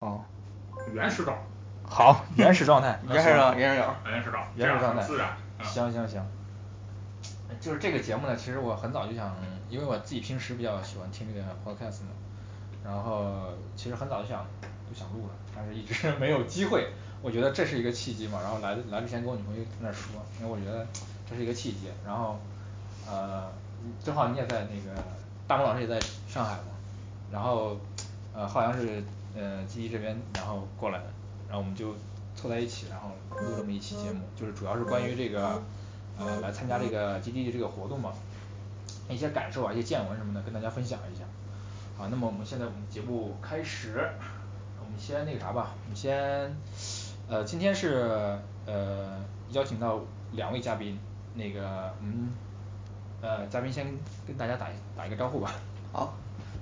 哦。原始状好 原始状态原始稿原始稿原始稿儿这原始状态自然嗯行行行。就是这个节目呢其实我很早就想因为我自己平时比较喜欢听这个 podcast 嘛然后其实很早就想就想录了但是一直没有机会。我觉得这是一个契机嘛然后来来之前跟我女朋友在那儿说因为我觉得这是一个契机。然后呃正好你也在那个大鹏老师也在上海嘛然后呃浩洋是呃基地这边然后过来的然后我们就凑在一起然后录这么一期节目就是主要是关于这个呃来参加这个基地的这个活动嘛一些感受啊一些见闻什么的跟大家分享一下。好那么我们现在我们节目开始我们先那个啥吧我们先呃今天是呃邀请到两位嘉宾那个嗯呃嘉宾先跟大家打打一个招呼吧。好。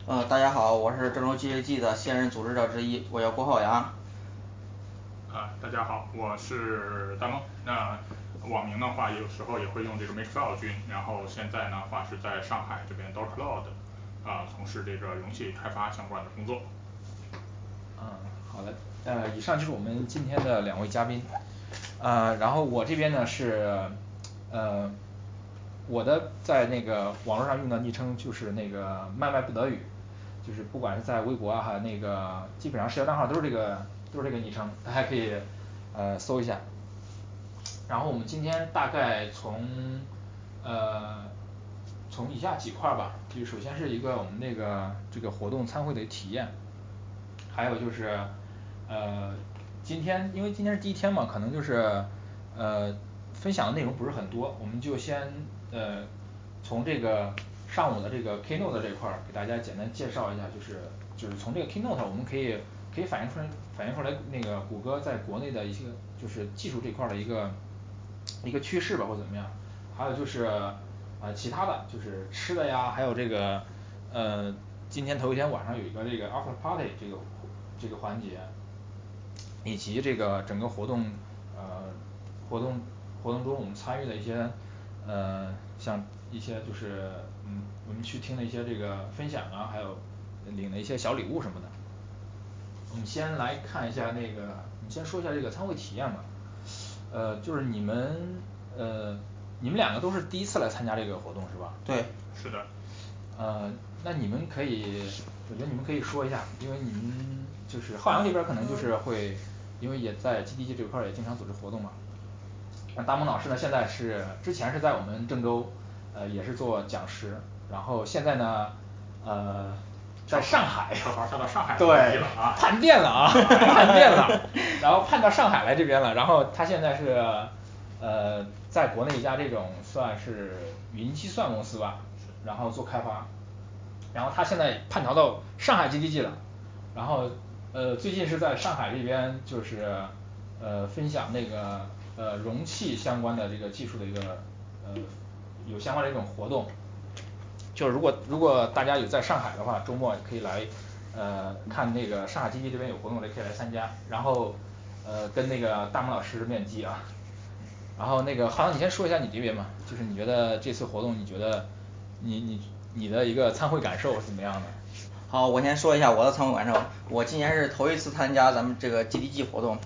呃大家好我是郑州基地 G 的现任组织者之一我叫郭浩洋。啊大家好我是大梦那网名的话有时候也会用这个 make 君然后现在呢话是在上海这边 d o t Cloud 啊从事这个容器开发相关的工作。嗯好的。呃以上就是我们今天的两位嘉宾。呃然后我这边呢是呃我的在那个网络上用的昵称就是那个麦麦不得语就是不管是在微博啊还有那个基本上社交账号都是这个都是这个昵称大家可以呃搜一下。然后我们今天大概从呃从以下几块儿吧就首先是一个我们那个这个活动参会的体验还有就是呃今天因为今天是第一天嘛可能就是呃分享的内容不是很多我们就先呃从这个上午的这个 keynote 这块儿给大家简单介绍一下就是就是从这个 keynote 我们可以可以反映出来反映出来那个谷歌在国内的一些就是技术这块儿的一个一个趋势吧或者怎么样。还有就是呃其他的就是吃的呀还有这个呃今天头一天晚上有一个这个 after party 这个这个环节以及这个整个活动呃活动活动中我们参与的一些呃像一些就是嗯我们去听了一些这个分享啊还有领了一些小礼物什么的。我们先来看一下那个我们先说一下这个参会体验吧。呃就是你们呃你们两个都是第一次来参加这个活动是吧？对是的呃那你们可以我觉得你们可以说一下因为你们就是浩洋这边儿可能就是会因为也在 G D G 这块儿也经常组织活动嘛。那大梦老师呢现在是之前是在我们郑州呃也是做讲师然后现在呢呃在上海正好儿他到上海对了啊叛变了啊 叛变了然后叛到上海来这边了。然后他现在是呃在国内一家这种算是云计算公司吧然后做开发。然后他现在叛逃到上海 GDG 了。然后呃最近是在上海这边就是呃分享那个呃容器相关的这个技术的一个呃有相关的一种活动。就是如果如果大家有在上海的话周末可以来呃看那个上海基地这边有活动也可以来参加。然后呃跟那个大梦老师面基啊。然后那个浩洋你先说一下你这边嘛就是你觉得这次活动你觉得你你你的一个参会感受是怎么样的？好我先说一下我的参会感受。我今年是头一次参加咱们这个 G D G 活动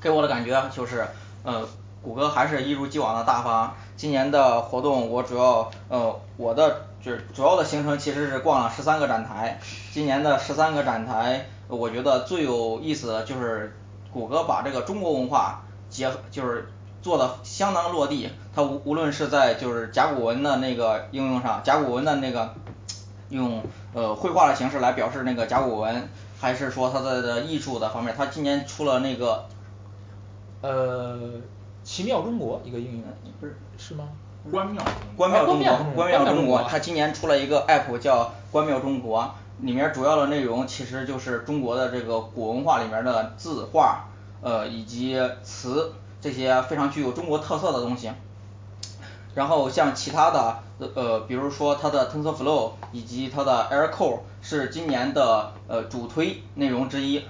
给我的感觉就是呃谷歌还是一如既往的大方今年的活动我主要呃我的就是主要的行程其实是逛了十三个展台。今年的十三个展台我觉得最有意思的就是谷歌把这个中国文化结合就是做的相当落地。它无无论是在就是甲骨文的那个应用上甲骨文的那个用呃绘画的形式来表示那个甲骨文还是说它的的艺术的方面它今年出了那个呃奇妙中国一个应用不是是吗？关庙关庙中国。关庙中国。它啊今年出了一个 app 叫关庙中国里面主要的内容其实就是中国的这个古文化里面的字画呃以及词这些非常具有中国特色的东西。然后像其他的呃呃比如说它的 tensor flow 以及它的 air core 是今年的呃主推内容之一。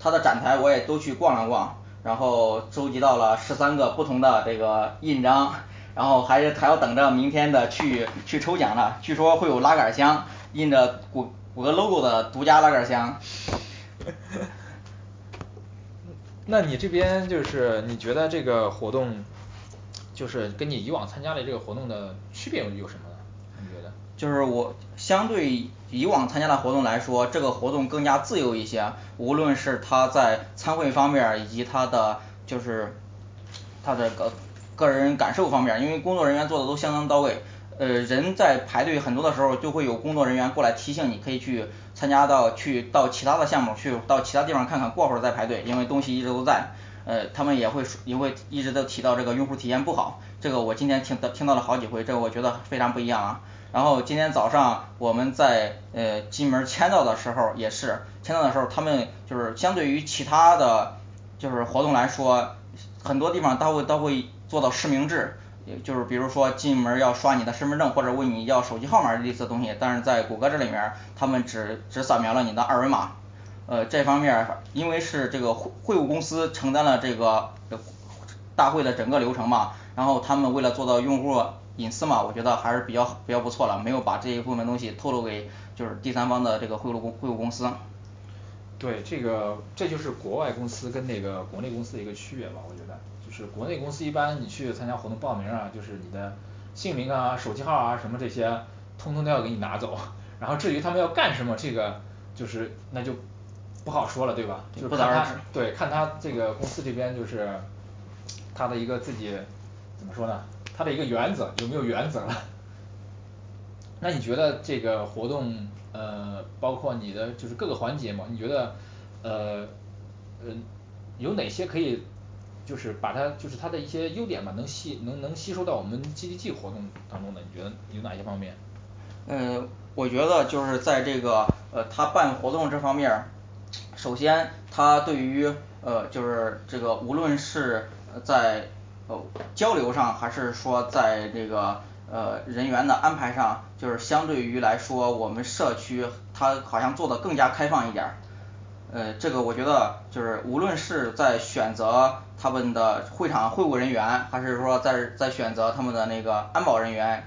它的展台我也都去逛了逛然后收集到了十三个不同的这个印章然后还是还要等着明天的去去抽奖呢据说会有拉杆箱印着谷谷歌 logo 的独家拉杆儿箱。那你这边就是你觉得这个活动就是跟你以往参加的这个活动的区别有什么呢？你觉得？就是我相对以往参加的活动来说，这个活动更加自由一些，无论是他在参会方面以及他的就是他的个个人感受方面，因为工作人员做的都相当到位呃人在排队很多的时候就会有工作人员过来提醒你可以去参加到去到其他的项目去到其他地方看看，过会儿再排队，因为东西一直都在。呃他们也会也会一直都提到这个用户体验不好，这个我今天听得听到了好几回，这个我觉得非常不一样啊然后今天早上我们在呃进门签到的时候也是签到的时候，他们就是相对于其他的就是活动来说，很多地方他会他会做到实名制就是比如说进门要刷你的身份证或者问你要手机号码类似的东西，但是在谷歌这里面他们只只扫描了你的二维码。呃这方面因为是这个会会务公司承担了这个大会的整个流程嘛，然后他们为了做到用户隐私嘛，我觉得还是比较比较不错了，没有把这一部分东西透露给就是第三方的这个贿赂公贿赂公司对，这个这就是国外公司跟那个国内公司的一个区别吧，我觉得就是国内公司一般你去参加活动报名啊，就是你的姓名啊手机号啊什么这些通通都要给你拿走，然后至于他们要干什么，这个就是那就不好说了对吧？就是看他对看他这个公司这边就是他的一个自己怎么说呢他的一个原则有没有原则了？那你觉得这个活动呃包括你的就是各个环节嘛，你觉得呃呃有哪些可以就是把它就是它的一些优点吧能吸能能吸收到我们 G D G 活动当中的，你觉得有哪些方面？呃我觉得就是在这个呃他办活动这方面首先他对于呃就是这个无论是在哦交流上还是说在这个呃人员的安排上，就是相对于来说我们社区他好像做的更加开放一点儿。呃这个我觉得就是无论是在选择他们的会场会务人员，还是说在在选择他们的那个安保人员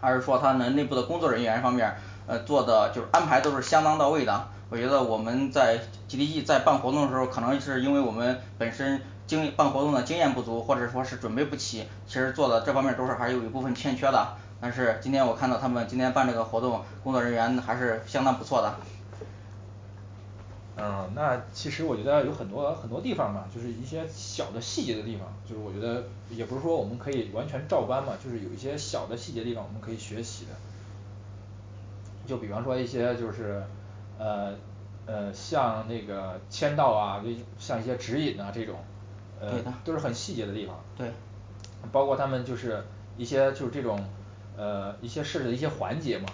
还是说他们内部的工作人员方面呃做的就是安排都是相当到位的。我觉得我们在 G D G 在办活动的时候，可能是因为我们本身经办活动的经验不足，或者说是准备不齐，其实做的这方面都是还是有一部分欠缺的。但是今天我看到他们今天办这个活动，工作人员还是相当不错的嗯那其实我觉得有很多很多地方吧就是一些小的细节的地方，就是我觉得也不是说我们可以完全照搬嘛，就是有一些小的细节地方我们可以学习的。就比方说一些就是呃呃像那个签到啊就像一些指引啊这种呃对的都是很细节的地方。对。包括他们就是一些就是这种呃一些设置的一些环节嘛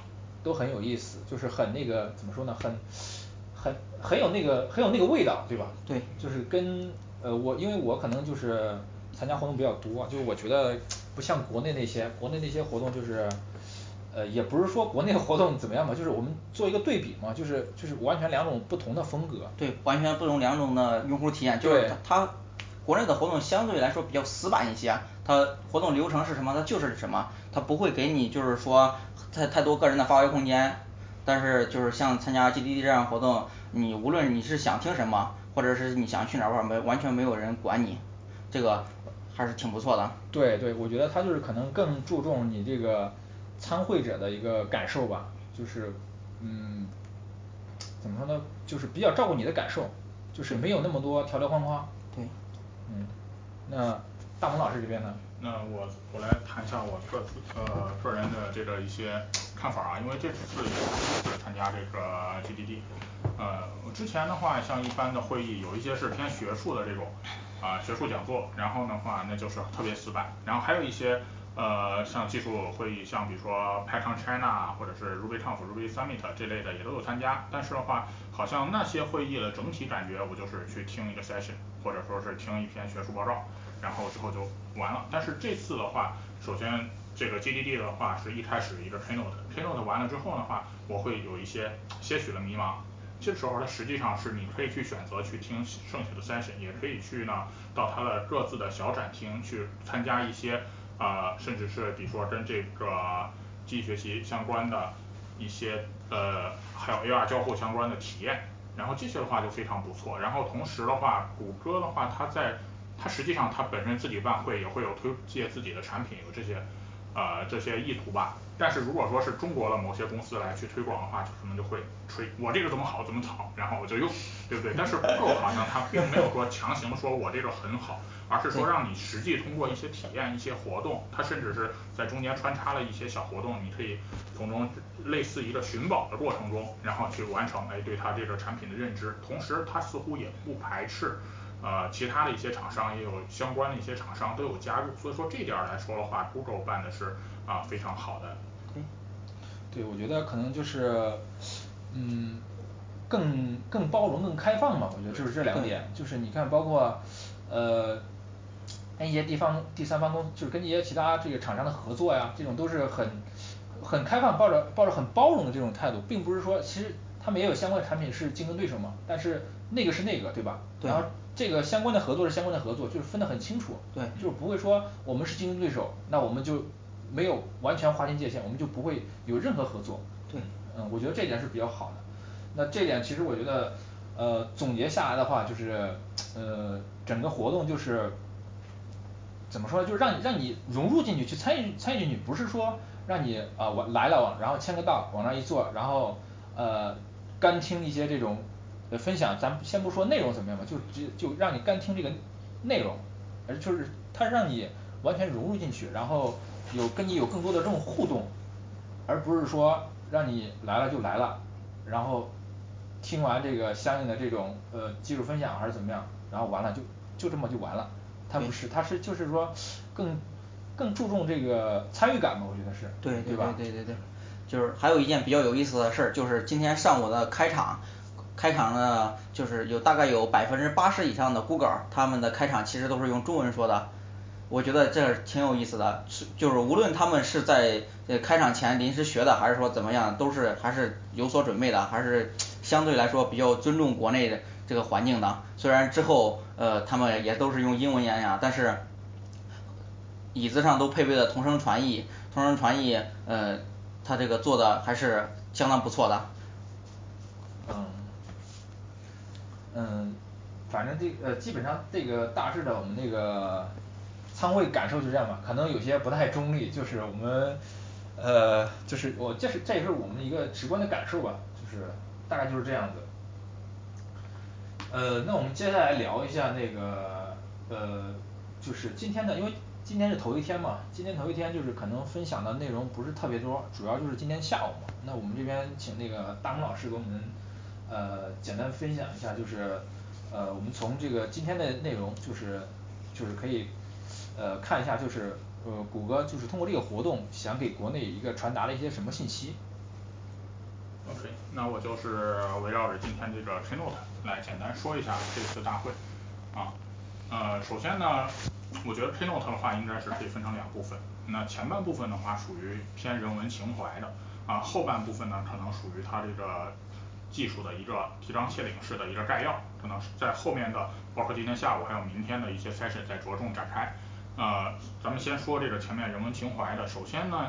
都很有意思，就是很那个怎么说呢很很很有那个很有那个味道对吧？对。就是跟呃我因为我可能就是参加活动比较多，就是我觉得不像国内那些国内那些活动就是呃也不是说国内活动怎么样吧，就是我们做一个对比嘛，就是就是完全两种不同的风格。对完全不同两种的用户体验就是对。他国内的活动相对来说比较死板一些，它活动流程是什么，它就是什么，它不会给你就是说太太多个人的发挥空间但是就是像参加 G D D 这样活动，你无论你是想听什么，或者是你想去哪儿玩儿没完全没有人管你这个还是挺不错的。对对，我觉得他就是可能更注重你这个参会者的一个感受吧，就是嗯怎么说呢就是比较照顾你的感受，就是没有那么多条条框框。对嗯那大鹏老师这边呢？那我我来谈一下我个呃个人的这个一些看法啊，因为这次也是第一次参加这个 G D D 呃我之前的话像一般的会议有一些是偏学术的这种啊学术讲座，然后的话那就是特别死板，然后还有一些呃像技术会议，像比如说 Python China 或者是 RubyConf Ruby Summit 这类的也都有参加，但是的话好像那些会议的整体感觉我就是去听一个 session 或者说是听一篇学术报告然后之后就完了，但是这次的话首先这个 G D D 的话是一开始一个 keynote keynote 完了之后的话，我会有一些些许的迷茫。这时候它实际上是你可以去选择去听剩下的 session，也可以去呢到它的各自的小展厅去参加一些啊甚至是比如说跟这个机器学习相关的一些呃还有 A R 交互相关的体验然后这些的话就非常不错，然后同时的话，谷歌的话，它在它实际上它本身自己办会也会有推介自己的产品，有这些呃这些意图吧。但是如果说是中国的某些公司来去推广的话，就可能就会吹我这个怎么好怎么好，然后我就用，对不对？但是 Google 好像它并没有说强行说我这个很好，而是说让你实际通过一些体验一些活动，它甚至是在中间穿插了一些小活动，你可以从中类似一个寻宝的过程中，然后去完成哎对它这个产品的认知，同时它似乎也不排斥呃其他的一些厂商，也有相关的一些厂商都有加入，所以说这点儿来说的话，Google 办的是啊非常好的。对，我觉得可能就是嗯更更包容更开放嘛，我觉得就是这两点，就是你看包括呃跟一些地方第三方公司就是跟一些其他这个厂商的合作呀，这种都是很很开放，抱着抱着很包容的这种态度，并不是说其实他们也有相关的产品是竞争对手嘛，但是那个是那个对吧？然后这个相关的合作是相关的合作，就是分得很清楚，对就不会说我们是竞争对手，那我们就没有完全划清界限，我们就不会有任何合作，对嗯我觉得这点是比较好的。那这点其实我觉得呃总结下来的话就是呃整个活动就是怎么说就是让你让你融入进去去参与参与进去，不是说让你啊我来了，然后签个到往那儿一坐，然后呃干听一些这种呃分享，咱先不说内容怎么样吧，就直就让你干听这个内容，而就是他让你完全融入进去，然后有跟你有更多的这种互动而不是说让你来了就来了，然后听完这个相应的这种呃技术分享还是怎么样，然后完了就就这么就完了，它不是它是就是说更更注重这个参与感吧我觉得是对对吧对对对就是还有一件比较有意思的事儿，就是今天上午的开场开场呢就是有大概有百分之八十以上的 Google，，他们的开场其实都是用中文说的我觉得这挺有意思的，是就是无论他们是在呃开场前临时学的，还是说怎么样，都是还是有所准备的，还是相对来说比较尊重国内的这个环境的，虽然之后呃他们也都是用英文演讲，但是椅子上都配备了同声传译，同声传译呃他这个做的还是相当不错的。嗯嗯反正这呃基本上这个大致的我们这个参会感受就这样吧，可能有些不太中立，就是我们呃就是我这是这也是我们的一个直观的感受吧，就是大概就是这样子。呃那我们接下来聊一下那个呃就是今天的，因为今天是头一天嘛，今天头一天就是可能分享的内容不是特别多，主要就是今天下午嘛，那我们这边请那个大鹏老师给我们呃简单分享一下就是呃我们从这个今天的内容就是就是可以呃看一下就是呃谷歌就是通过这个活动想给国内一个传达的一些什么信息。OK，那我就是围绕着今天这个 keynote 来简单说一下这次大会。啊呃首先呢我觉得 keynote 的话应该是可以分成两部分，那前半部分的话属于偏人文情怀的，啊后半部分呢可能属于它这个技术的一个提纲挈领式的一个概要，可能是在后面的包括今天下午还有明天的一些 session 再着重展开。呃咱们先说这个前面人文情怀的，首先呢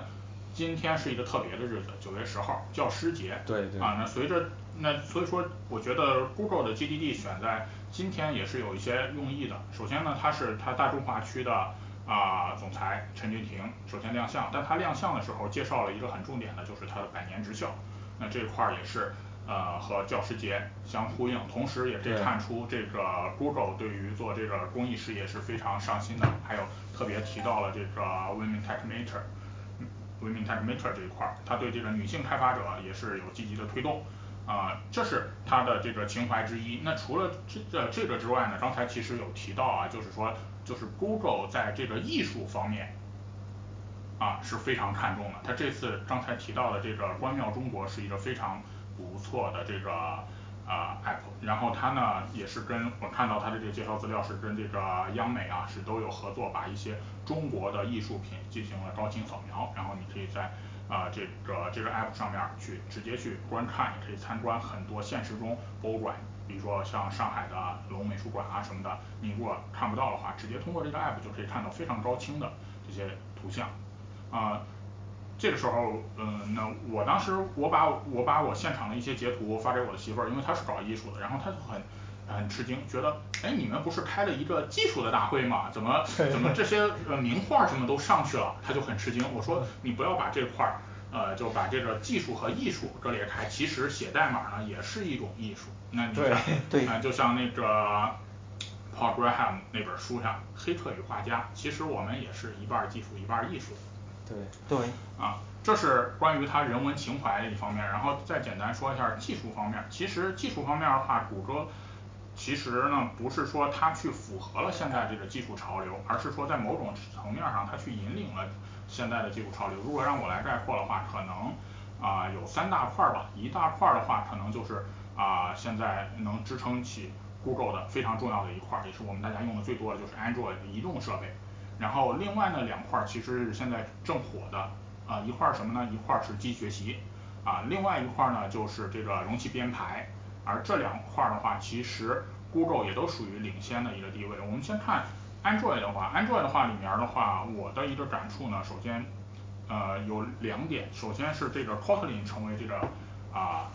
今天是一个特别的日子，九月十号教师节，对对。啊那随着那所以说我觉得 Google 的 G D D 选在今天也是有一些用意的，首先呢它是它大中华区的啊总裁陈俊廷首先亮相，但他亮相的时候介绍了一个很重点的就是他的百年职校，那这块儿也是呃和教师节相呼应，同时也可以看出这个 Google 对于做这个公益事业是非常上心的，还有特别提到了这个 Women Tech Maker 嗯 Women Tech Maker 这一块儿，他对这个女性开发者也是有积极的推动啊这是他的这个情怀之一，那除了这这个之外呢，刚才其实有提到啊就是说就是 Google 在这个艺术方面啊是非常看重的，他这次刚才提到的这个关庙中国是一个非常不错的这个啊 app，然后它呢也是跟我看到它的这个介绍资料是跟这个央美啊是都有合作，把一些中国的艺术品进行了高清扫描，然后你可以在啊这个这个 app 上面去直接去观看，也可以参观很多现实中博物馆，比如说像上海的龙美术馆啊什么的，你如果看不到的话，直接通过这个 app 就可以看到非常高清的这些图像。啊这个时候，嗯，那我当时我把我把我现场的一些截图发给我的媳妇儿，因为她是搞艺术的，然后她就很很吃惊，觉得，哎，你们不是开了一个技术的大会吗？怎么怎么这些呃名画什么都上去了？他就很吃惊。我说你不要把这块儿，呃，就把这个技术和艺术割裂开，其实写代码呢也是一种艺术。那你看，对，啊，就像那个 Paul Graham 那本书上《黑客与画家》，其实我们也是一半技术一半艺术。对对，啊，这是关于他人文情怀的一方面，然后再简单说一下技术方面。其实技术方面的话，谷歌其实呢不是说它去符合了现在这个技术潮流，而是说在某种层面上它去引领了现在的技术潮流。如果让我来概括的话，可能啊有三大块吧，一大块的话可能就是啊现在能支撑起 Google 的非常重要的一块，也是我们大家用的最多的就是 Android 移动设备。然后另外呢两块其实是现在正火的，啊一块什么呢？一块是机器学习，啊另外一块呢就是这个容器编排，而这两块的话，其实 Google 也都属于领先的一个地位。我们先看 Android 的话，Android 的话里面的话，我的一个感触呢，首先呃有两点，首先是这个 Kotlin 成为这个啊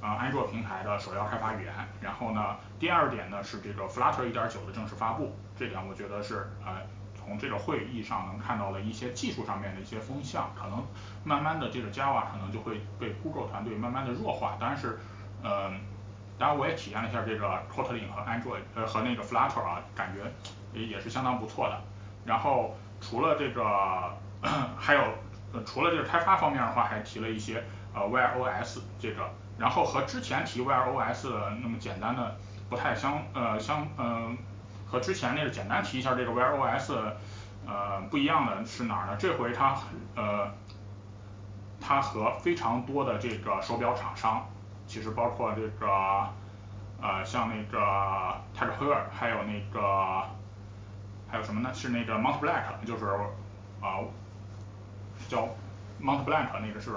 啊安卓平台的首要开发语言，然后呢第二点呢是这个 Flutter 一点九的正式发布，这点我觉得是呃从这个会议上能看到的一些技术上面的一些风向，可能慢慢的这个 Java 可能就会被 Google 团队慢慢的弱化，但是嗯当然我也体验了一下这个 Kotlin 和 Android 呃和那个 Flutter 啊，感觉也是相当不错的。然后除了这个 还有呃除了这个开发方面的话，还提了一些呃 Wear OS 这个，然后和之前提 Wear OS 那么简单的不太相呃相嗯和之前那个简单提一下这个 Wear OS 呃不一样的是哪儿呢？这回它呃它和非常多的这个手表厂商，其实包括这个呃像那个 Tag Heuer 还有那个还有什么呢？是那个 Montblanc 就是啊叫 Montblanc 那个是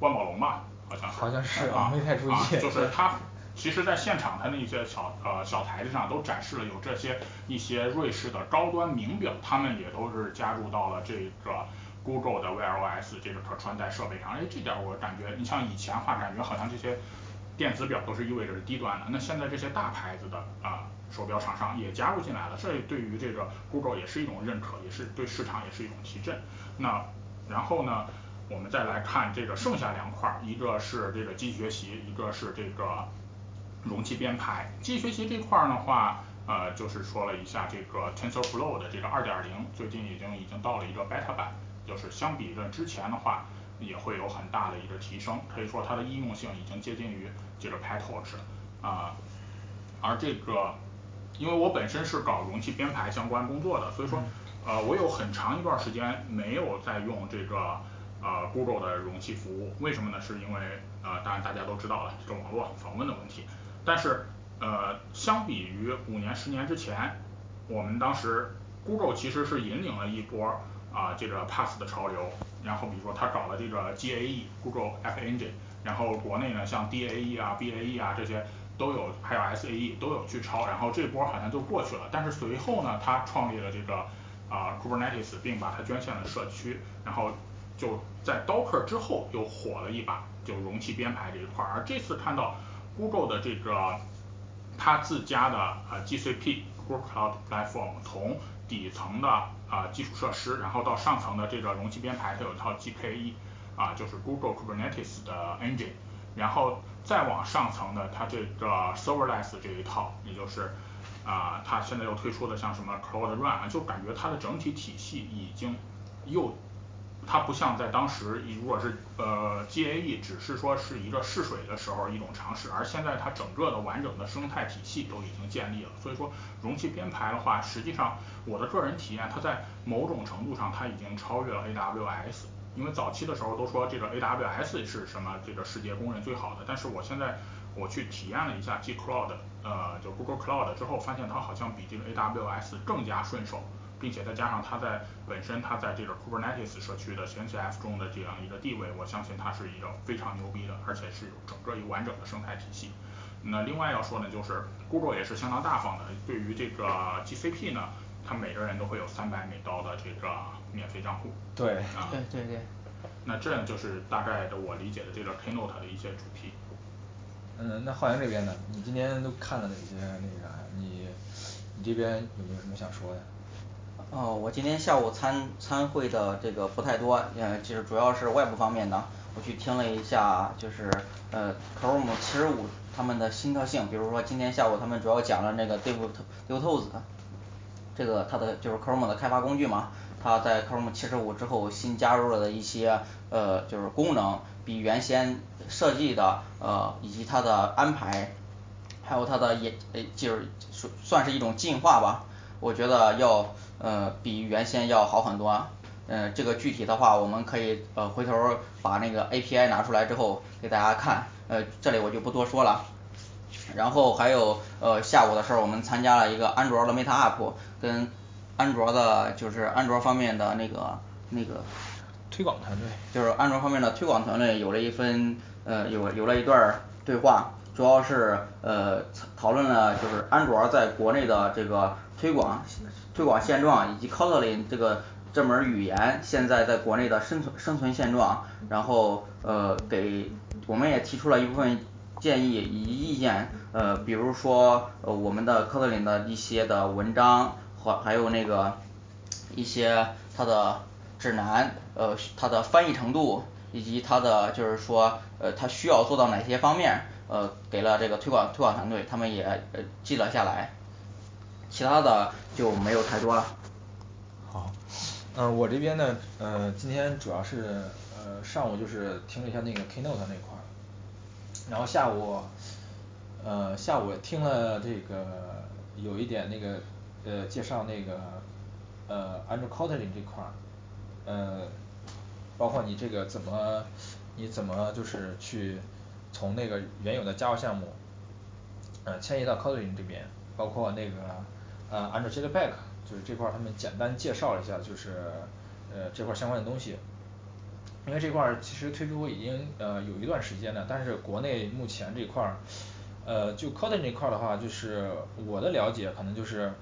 万宝龙吧好像是好像是啊没太注意啊就是它其实在现场它那些小呃小台子上都展示了有这些一些瑞士的高端名表，他们也都是加入到了这个 Google 的 Wear OS 这个可穿戴设备上，哎这点我感觉你像以前话感觉好像这些电子表都是意味着是低端的，那现在这些大牌子的啊手表厂商也加入进来了，这对于这个 Google 也是一种认可，也是对市场也是一种提振。那然后呢我们再来看这个剩下两块，一个是这个机器学习，一个是这个容器编排。机器学习这块儿的话呃就是说了一下这个 TensorFlow 的这个二点零，最近已经已经到了一个 beta 版，就是相比着之前的话也会有很大的一个提升，可以说它的应用性已经接近于这个 PyTorch 啊。而这个因为我本身是搞容器编排相关工作的，所以说呃我有很长一段时间没有在用这个呃 Google 的容器服务，为什么呢？是因为呃当然大家都知道了这个网络访问的问题，但是呃相比于五年十年之前，我们当时 Google 其实是引领了一波儿啊这个 Pass 的潮流，然后比如说他搞了这个 GAE Google App Engine，然后国内呢像 DAE 啊 BAE 啊这些都有，还有 SAE 都有去抄，然后这波好像就过去了，但是随后呢他创立了这个啊 Kubernetes，并把它捐献了社区，然后就在 Docker 之后又火了一把，就容器编排这一块，而这次看到 Google 的这个它自家的呃 GCP Google Cloud Platform 从底层的啊基础设施，然后到上层的这个容器编排，它有一套 GKE，啊就是 Google Kubernetes 的 engine，然后再往上层的它这个 Serverless 这一套，也就是啊它现在又推出的像什么 Cloud Run，就感觉它的整体体系已经又它不像在当时如果是呃 GAE 只是说是一个试水的时候一种尝试，而现在它整个的完整的生态体系都已经建立了，所以说容器编排的话，实际上我的个人体验，它在某种程度上它已经超越了 AWS，因为早期的时候都说这个 AWS 是什么这个世界公认最好的，但是我现在我去体验了一下 G Cloud 呃就 Google Cloud 之后，发现它好像比这个 AWS 更加顺手，并且再加上它在本身它在这个 Kubernetes 社区的 CNCF 中的这样一个地位，我相信它是一个非常牛逼的，而且是有整个一个完整的生态体系。那另外要说呢就是 Google 也是相当大方的，对于这个 GCP 呢，它每个人都会有三百美刀的这个免费账户对啊对对对那这就是大概的我理解的这个 Keynote 的一些主题。嗯那浩洋这边呢你今天都看了哪些那个啥，你你这边有没有什么想说的？哦我今天下午参参会的这个不太多，呃其实主要是外部方面的，我去听了一下就是呃 Chrome 七十五他们的新特性，比如说今天下午他们主要讲了那个 Dev DevTools 这个它的就是 Chrome 的开发工具嘛，它在 Chrome 七十五之后新加入了的一些呃就是功能，比原先设计的呃以及它的安排还有它的也诶就是算是一种进化吧，我觉得要呃比原先要好很多嗯这个具体的话我们可以呃回头儿把那个 A P I 拿出来之后给大家看，呃这里我就不多说了。然后还有呃下午的时候我们参加了一个安卓儿的 meetup，跟安卓的就是安卓方面的那个那个推广团队。就是安卓方面的推广团队有了一分呃有有了一段儿对话，主要是呃讨论了就是安卓在国内的这个推广推广现状，以及 Kotlin 这个这门语言现在在国内的生存生存现状，然后呃给我们也提出了一部分建议以及意见，呃比如说呃我们的 Kotlin 的一些的文章和还有那个一些它的指南呃它的翻译程度，以及它的就是说呃它需要做到哪些方面，呃给了这个推广推广团队他们也呃记了下来。其他的就没有太多了。好嗯我这边呢呃今天主要是呃上午就是听了一下那个 keynote 那块儿然后下午呃下午听了这个有一点那个呃介绍那个呃安卓 Kotlin 这块儿呃包括你这个怎么你怎么就是去从那个原有的 Java 项目呃迁移到 Kotlin 这边，包括那个呃按照 Jetpack 就是这块儿他们简单介绍了一下就是呃这块相关的东西。因为这块儿其实推出已经呃有一段时间了，但是国内目前这块儿呃就 Kotlin 这块儿的话，就是我的了解可能就是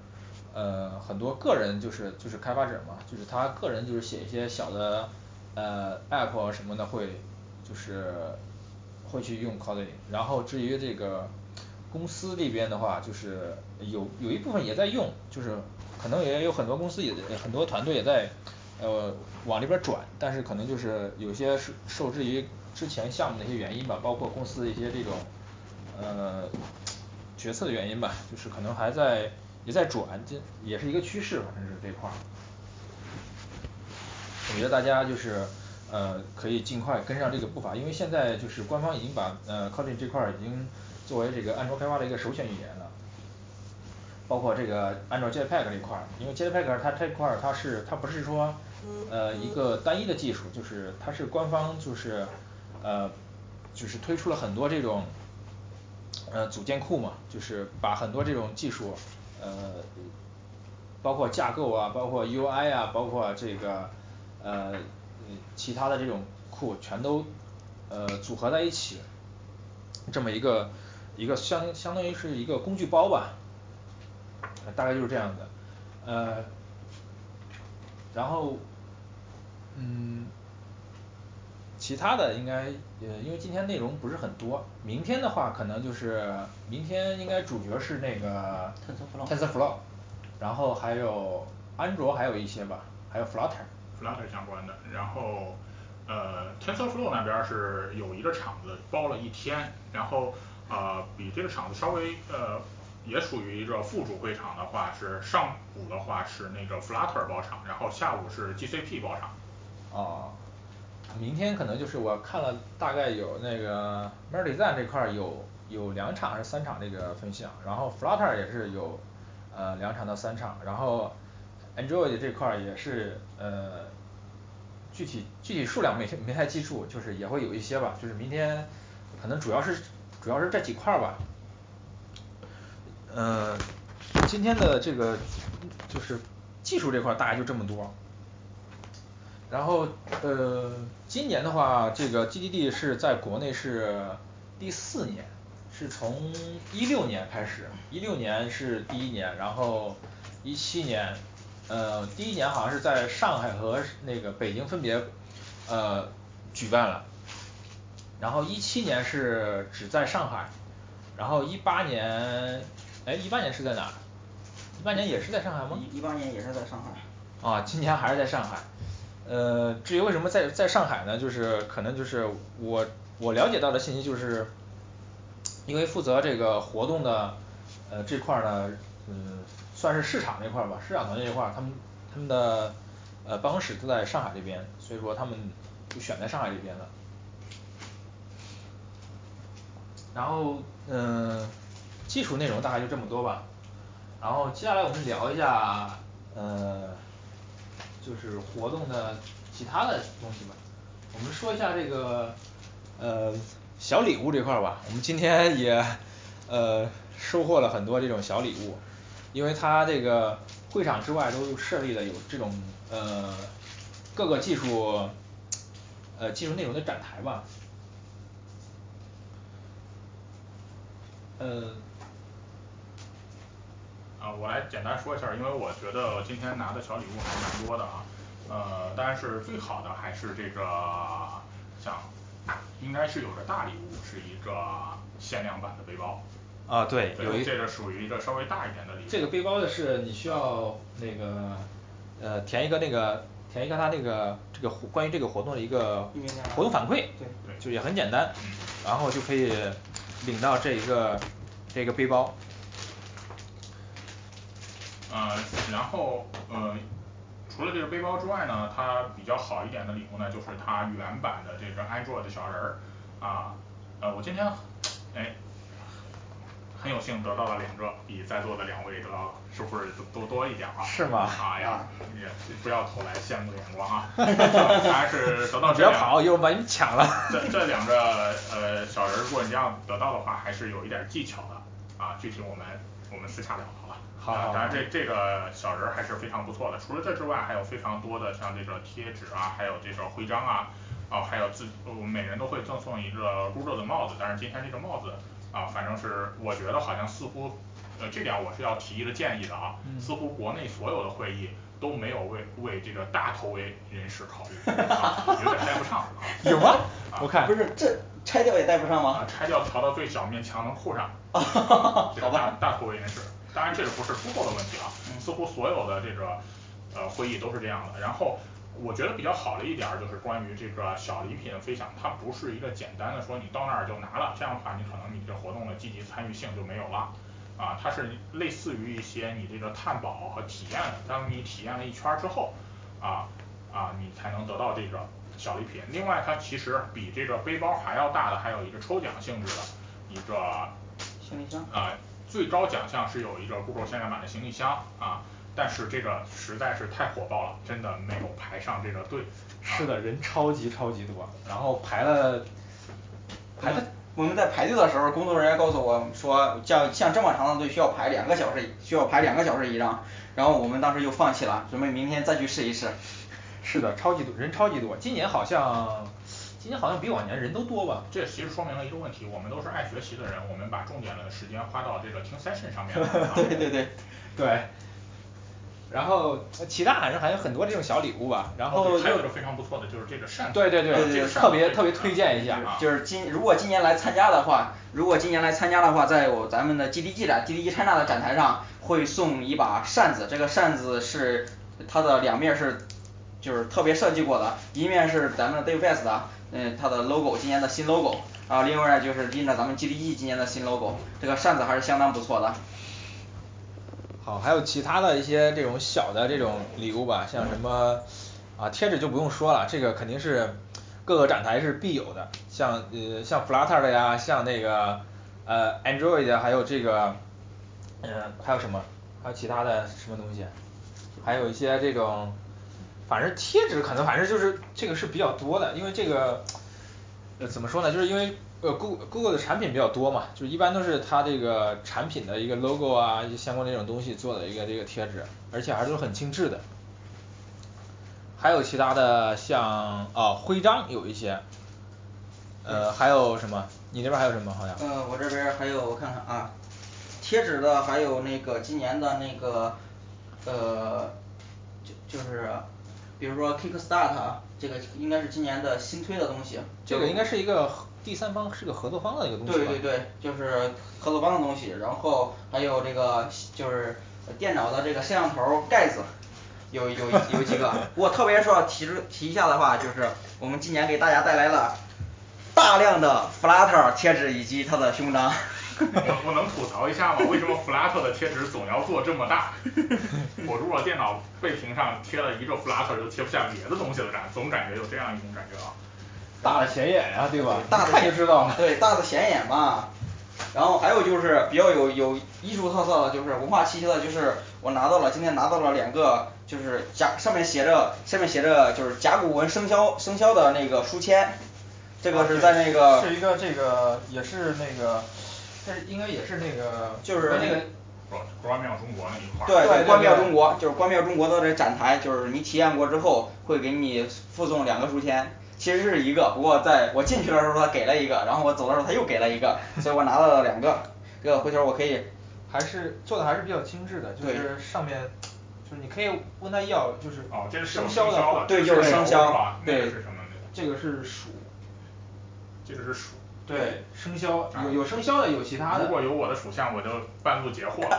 呃很多个人就是就是开发者嘛就是他个人就是写一些小的呃 app 什么的会就是会去用 Kotlin，然后至于这个公司这边的话就是有有一部分也在用，就是可能也有很多公司也很多团队也在呃往这边转，但是可能就是有些是受制于之前项目的一些原因吧，包括公司的一些这种呃决策的原因吧，就是可能还在也在转，这也是一个趋势反正是这块儿。我觉得大家就是呃可以尽快跟上这个步伐，因为现在就是官方已经把呃 c o t i n 这块儿已经作为这个安卓开发的一个首选语言了包括这个安卓 Jetpack 这一块儿，因为 Jetpack 它这块儿它是它不是说呃一个单一的技术，就是它是官方就是呃就是推出了很多这种呃组件库嘛，就是把很多这种技术呃包括架构啊，包括 U I 啊，包括这个呃其他的这种库全都呃组合在一起这么一个一个相相当于是一个工具包吧大概就是这样的。呃然后嗯其他的应该呃因为今天内容不是很多，明天的话可能就是明天应该主角是那个 TensorFlow 然后还有安卓还有一些吧还有 Flutter Flutter 相关的，然后呃 TensorFlow 那边是有一个厂子包了一天，然后呃比这个场子稍微呃也属于一个副主会场的话，是上午的话是那个 Flutter 包场，然后下午是 G C P 包场。哦明天可能就是我看了大概有那个 merdezan 这块有有两场还是三场这个分享，然后 Flutter 也是有呃两场到三场，然后 Android 这块也是呃具体具体数量没没太记住，就是也会有一些吧就是明天可能主要是主要是这几块吧呃今天的这个就是技术这块大概就这么多。然后呃今年的话这个 G D D 是在国内是第四年是从一六年开始，一六年是第一年，然后一七年呃第一年好像是在上海和那个北京分别呃举办了，然后一七年是只在上海，然后一八年哎一八年是在哪儿？一八年也是在上海吗？一一八年也是在上海啊今年还是在上海。呃至于为什么在在上海呢就是可能就是我我了解到的信息就是因为负责这个活动的呃这块儿呢嗯算是市场这块儿吧市场团队这块儿，他们他们的呃办公室都在上海这边，所以说他们就选在上海这边了然后嗯技术内容大概就这么多吧。然后接下来我们聊一下呃就是活动的其他的东西吧我们说一下这个呃小礼物这块儿吧，我们今天也呃收获了很多这种小礼物，因为它这个会场之外都设立了有这种呃各个技术呃技术内容的展台吧呃啊我来简单说一下儿，因为我觉得今天拿的小礼物还蛮多的啊，呃但是最好的还是这个像应该是有个大礼物是一个限量版的背包啊对对这个属于一个稍微大一点的礼物这个背包的是你需要那个呃填一个那个填一个它那个这个活关于这个活动的一个活动反馈对就也很简单嗯然后就可以领到这一个这个背包呃然后呃除了这个背包之外呢，它比较好一点的礼物呢就是它原版的这个安卓的小人儿啊。呃我今天诶很有幸得到了两个比在座的两位得到是不是都都多一点啊是吗哎呀也不要投来羡慕的眼光啊 还是得到这 两不要跑一会儿把你抢了这这两个呃小人儿如果你这样得到的话还是有一点儿技巧的啊具体我们我们私下聊好吧。好当然这这个小人儿还是非常不错的，除了这之外，还有非常多的像这个贴纸啊，还有这个徽章啊啊还有自我们每人都会赠送一个 Google 的帽子，但是今天这个帽子啊反正是我觉得好像似乎呃这点我是要提一个建议的啊，似乎国内所有的会议都没有为为这个大头围人士考虑 啊有点儿带不上啊 有吗？啊我看不是这拆掉也带不上吗啊拆掉调到最小面墙能扣上 这个大大头围人士当然这个不是出货的问题啊，似乎所有的这个呃会议都是这样的，然后我觉得比较好的一点儿就是关于这个小礼品的分享，它不是一个简单的说你到那儿就拿了，这样的话你可能你这活动的积极参与性就没有了。啊它是类似于一些你这个探宝和体验，当你体验了一圈儿之后啊啊你才能得到这个小礼品，另外它其实比这个背包还要大的，还有一个抽奖性质的一个行李箱啊最高奖项是有一个 Google 限量版的行李箱啊但是这个实在是太火爆了，真的没有排上这个队是的人超级超级多然后排了排了我们在排队的时候，工作人员告诉我说像像这么长的队需要排两个小时需要排两个小时以上然后我们当时就放弃了，准备明天再去试一试。是的超级多人超级多今年好像今年好像比往年人都多吧这其实说明了一个问题，我们都是爱学习的人，我们把重点的时间花到这个听 session 上面了。啊对对对。对然后其他反正还有很多这种小礼物吧然后还有一个非常不错的就是这个扇子对对对这个扇子特别特别推荐一下就是今如果今年来参加的话，如果今年来参加的话，在我咱们的 G D G 展 G D G China 的展台上会送一把扇子，这个扇子是它的两面是就是特别设计过的，一面是咱们 Dave Fest 的嗯它的 logo 今年的新 logo，然后另外就是印着咱们 GDG 今年的新 logo，这个扇子还是相当不错的好，还有其他的一些这种小的这种礼物吧，像什么啊贴纸就不用说了，这个肯定是各个展台是必有的，像呃像 flutter 的呀，像那个呃 android 的，还有这个嗯还有什么还有其他的什么东西还有一些这种反正贴纸可能反正就是这个是比较多的，因为这个呃怎么说呢就是因为呃，google 的产品比较多嘛，就一般都是它这个产品的一个 logo 啊一些相关的这种东西做的一个这个贴纸，而且还都很精致的。还有其他的像啊徽章有一些呃还有什么？你那边还有什么好像？嗯我这边还有我看看啊贴纸的还有那个今年的那个呃就就是比如说 kick start 这个应该是今年的新推的东西这个应该是一个第三方是个合作方的一个东西吧对对对就是合作方的东西然后还有这个就是电脑的这个摄像头儿盖子有有有几个。我特别说要提出提一下的话就是我们今年给大家带来了大量的 flutter 贴纸以及它的胸章我我 能吐槽一下吗？为什么 flutter 的贴纸总要做这么大？我如果电脑背屏上贴了一个 flutter 就贴不下别的东西了感总感觉有这样一种感觉啊大的显眼呀对吧？大的看就知道了。对大的显眼嘛。然后还有就是比较有有艺术特色的就是文化气息的就是我拿到了今天拿到了两个就是甲上面写着上面写着就是甲骨文生肖生肖的那个书签。这个是在那个是一个这个也是那个这应该也是那个就是那个不关庙中国那一块儿对关庙中国就是关庙中国的这展台就是你体验过之后会给你附送两个书签其实是一个不过在我进去的时候他给了一个然后我走的时候他又给了一个所以我拿到了两个这个回头我可以还是做的还是比较精致的就是上面就是你可以问他要就是哦这是生生肖的对就是生肖那个对是什么这个是鼠这个是鼠对生肖有有生肖的有其他的如果有我的属相我就半路截获 了。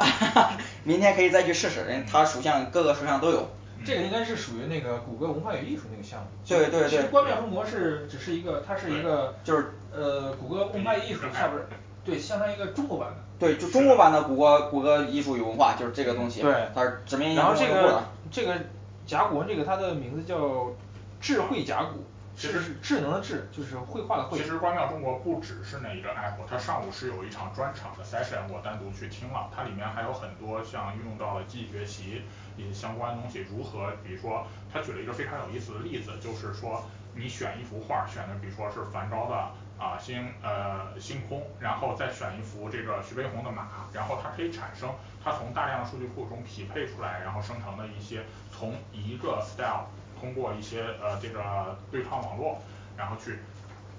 明天可以再去试试人他属相各个属相都有这个应该是属于那个谷歌文化与艺术那个项目。对对对。其实关庙中国是只是一个它是一个就是呃谷歌文化艺术下边儿对相当于一个中国版的。对就中国版的谷歌谷歌艺术与文化就是这个东西对它是指明然后这个这个甲骨文这个它的名字叫智慧甲骨智是智能的智就是绘画的绘。其实关庙中国不只是那一个 app 它上午是有一场专场的 session 我单独去听了它里面还有很多像运用到了记忆学习一些相关的东西如何比如说他举了一个非常有意思的例子就是说你选一幅画选的比如说是梵高的啊星呃星空然后再选一幅这个徐悲鸿的马然后它可以产生它从大量的数据库中匹配出来然后生成的一些从一个 style 通过一些呃这个对抗网络然后去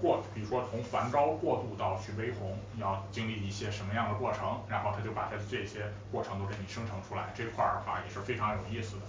过比如说从梵高过渡到徐悲鸿你要经历一些什么样的过程然后他就把他的这些过程都给你生成出来这块儿的话也是非常有意思的。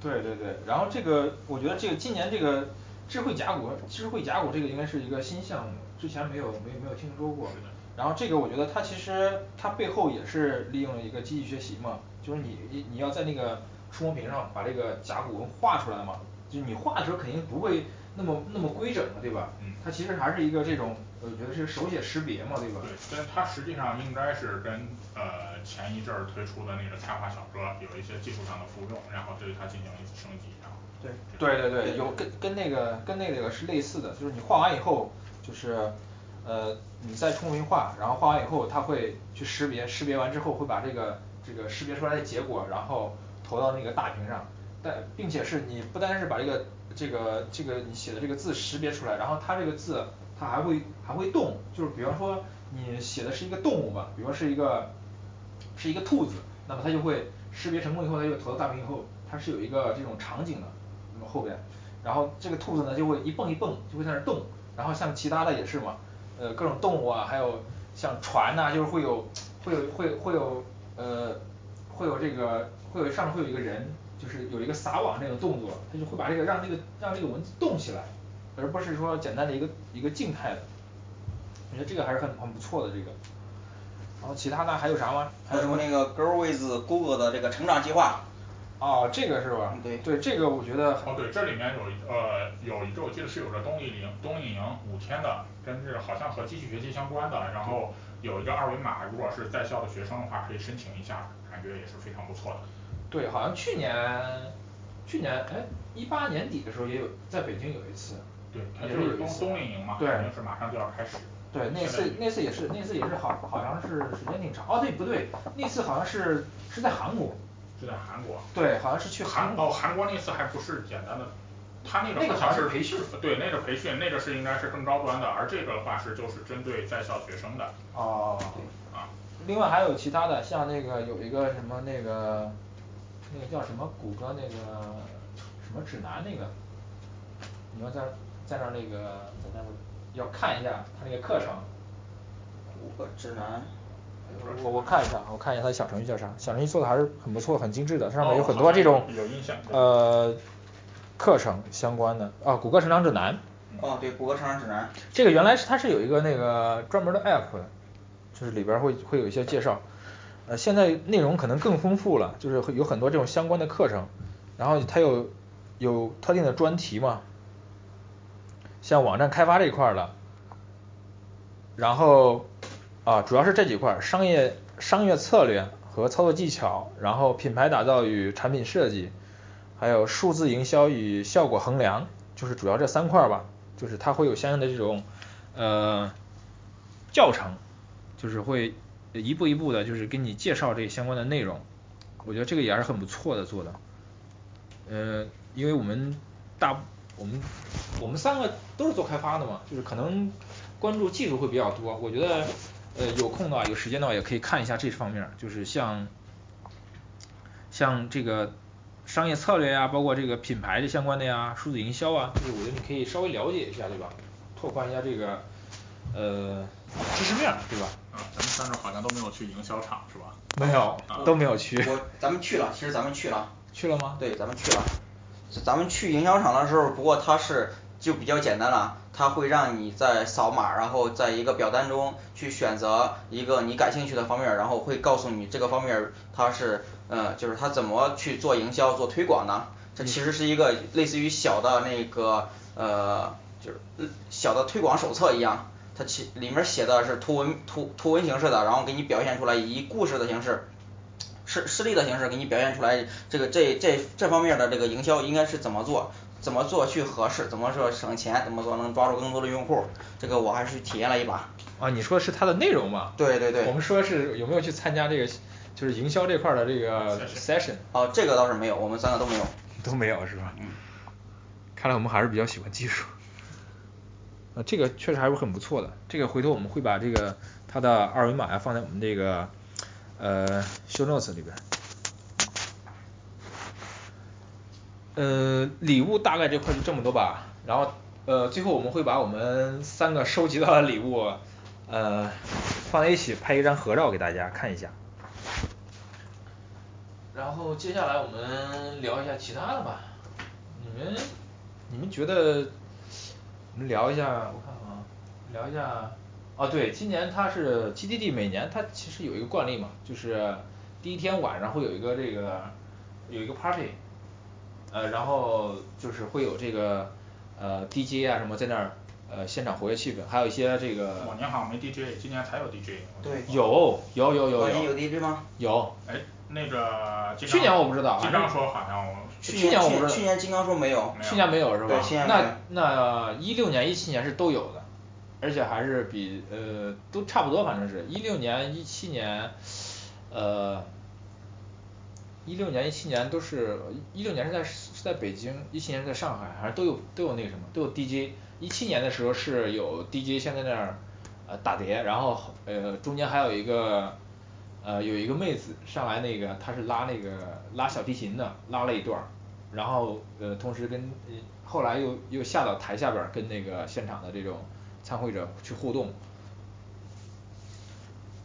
对对对然后这个我觉得这个今年这个智慧甲骨智慧甲骨这个应该是一个新项目之前没有没没有听说过然后这个我觉得它其实它背后也是利用了一个机器学习嘛就是你你你要在那个触摸屏上把这个甲骨文画出来嘛就你画的时候肯定不会那么那么规整的对吧嗯？它其实还是一个这种我觉得是手写识别嘛对吧对但它实际上应该是跟呃前一阵儿推出的那个菜花小哥有一些技术上的复用然后对它进行了一次升级然后对对对对有跟跟那个跟那个是类似的就是你画完以后就是呃你再重新画然后画完以后它会去识别识别完之后会把这个这个识别出来的结果然后投到那个大屏上。但并且是你不单是把这个这个这个你写的这个字识别出来然后它这个字它还会还会动就是比方说你写的是一个动物吧比如是一个是一个兔子那么它就会识别成功以后它就投到大屏以后它是有一个这种场景的那么后边。然后这个兔子呢就会一蹦一蹦就会在那动然后像其他的也是嘛呃各种动物啊还有像船呐就是会有会有会会有呃会有这个会有上面会有一个人就是有一个撒网这个动作它就会把这个让这个让这个文字动起来而不是说简单的一个一个静态的。我觉得这个还是很很不错的这个。然后其他的还有啥吗？还有那个 girl with google 的这个成长计划哦这个是吧对。对这个我觉得哦对这里面有一呃有一个我记得是有个冬令营冬令营五天的跟这个好像和机器学习相关的然后有一个二维码如果是在校的学生的话可以申请一下感觉也是非常不错的对好像去年去年诶一八年底的时候也有在北京有一次对它也就是冬是有一次冬令营嘛对肯定是马上就要开始。对那次那次也是那次也是好好像是时间挺长哦对不对那次好像是是在韩国是在韩国。对好像是去韩哦韩国那次还不是简单的他那那个个好像是好像是培训对那个培训那个是应该是更高端的而这个的话是就是针对在校学生的哦。啊。另外还有其他的像那个有一个什么那个那个叫什么谷歌那个什么指南那个你要在在那儿那个在那儿要看一下它那个课程谷歌指南。我我看一下啊我看一下它小程序叫啥小程序做的还是很不错很精致的上面有哦很多这种有有印象呃课程相关的啊谷歌成长指南哦对谷歌成长指南这个原来是它是有一个那个专门儿的 app 的就是里边儿会会有一些介绍呃现在内容可能更丰富了，就是有很多这种相关的课程，然后它有有特定的专题嘛像网站开发这一块的然后啊主要是这几块商业商业策略和操作技巧，然后品牌打造与产品设计还有数字营销与效果衡量，就是主要这三块吧，就是它会有相应的这种呃教程就是会一步一步的就是给你介绍这相关的内容，我觉得这个也还是很不错的做的呃因为我们大我们我们三个都是做开发的嘛，就是可能关注技术会比较多，我觉得呃有空的话有时间的话也可以看一下这方面，就是像像这个商业策略呀，包括这个品牌的相关的呀数字营销啊，这个我觉得你可以稍微了解一下对吧？拓宽一下这个呃知识面对吧啊咱们三个好像都没有去营销厂是吧？没有都没有去我咱们去了其实咱们去了。去了吗？对咱们去了。咱们去营销厂的时候，不过它是就比较简单了，它会让你在扫码，然后在一个表单中去选择一个你感兴趣的方面，然后会告诉你这个方面它是呃就是它怎么去做营销做推广呢这其实是一个类似于小的那个呃就是嗯小的推广手册一样它其里面写的是图文图图文形式的，然后给你表现出来，以故事的形式事事例的形式给你表现出来，这个这这这方面的这个营销应该是怎么做怎么做去合适，怎么说省钱，怎么做能抓住更多的用户，这个我还是体验了一把。啊你说的是它的内容吗？对对对。我们说是有没有去参加这个就是营销这块儿的这个 session 哦这个倒是没有，我们三个都没有。都没有是吧？嗯。看来我们还是比较喜欢技术呃这个确实还是很不错的，这个回头我们会把这个它的二维码呀放在我们这个呃 show notes 里边儿。呃礼物大概这块就这么多吧，然后呃最后我们会把我们三个收集到的礼物呃放在一起拍一张合照给大家看一下。然后接下来我们聊一下其他的吧。你们你们觉得我们聊一下我看看啊聊一下哦对今年它是 GDD 每年它其实有一个惯例嘛，就是第一天晚上会有一个这个有一个 party 呃然后就是会有这个呃 D J 啊什么在那儿呃现场活跃气氛，还有一些这个往年好像没 D J 今年才有 D J 对。有有有有往年有有 D J 吗？有。诶那个金去年我不知道金刚说好像去年去去年金刚说没有去年没有是吧那那一六年一七年是都有的而且还是比呃都差不多，反正是一六年一七年呃一六年一七年都是一六年是在是在北京，一七年在上海好像都有都有那个什么都有 D J，一七年的时候是有 D J 先在那儿呃打碟，然后呃中间还有一个呃有一个妹子上来那个她是拉那个拉小提琴的，拉了一段儿然后呃同时跟呃后来又又下到台下边儿跟那个现场的这种参会者去互动。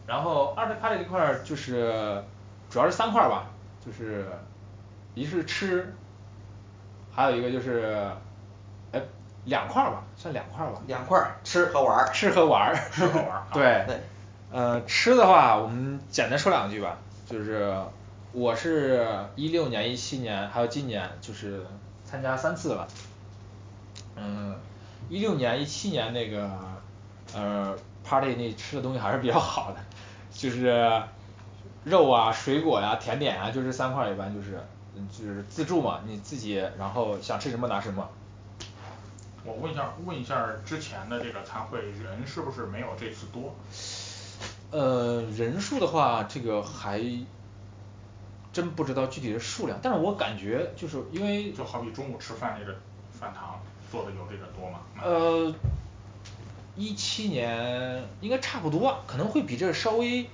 然后二是它这一块儿就是主要是三块儿吧就是一是吃还有一个就是诶两块儿吧算两块儿吧。两块儿吃和玩儿。吃和玩儿。吃和玩儿 对。对呃吃的话我们简单说两句吧就是我是一六年一七年还有今年就是参加三次了。嗯一六年一七年那个呃 party 那吃的东西还是比较好的就是肉啊水果呀甜点啊就这三块一般就是嗯就是自助嘛你自己然后想吃什么拿什么。我问一下问一下之前的这个餐会人是不是没有这次多？呃人数的话这个还真不知道具体的数量，但是我感觉就是因为就好比中午吃饭那个饭堂做的有这个多吗？呃一七年应该差不多可能会比这稍微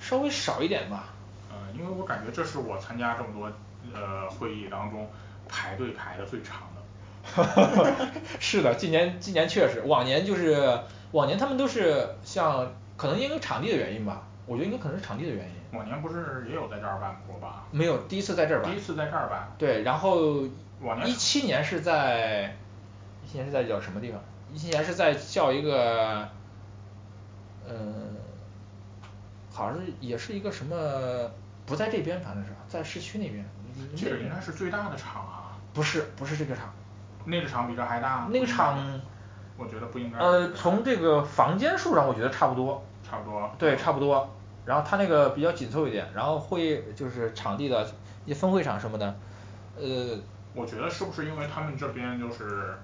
稍微少一点吧。呃因为我感觉这是我参加这么多呃会议当中排队排的最长的。是的今年今年确实往年就是往年他们都是像可能因为场地的原因吧我觉得应该可能是场地的原因往年不是也有在这儿办过吧？没有，第一次在这儿办。第一次在这儿办。对，然后往年一七年是在一七年是在叫什么地方？一七年是在叫一个嗯好像是也是一个什么不在这边反正是在市区那边。这个应该是最大的厂啊。不是不是这个厂。那个厂比这还大。那个厂我觉得不应该。呃从这个房间数上我觉得差不多。差不多。对差不多。然后它那个比较紧凑一点，然后会就是场地的一些分会场什么的，呃。我觉得是不是因为他们这边就是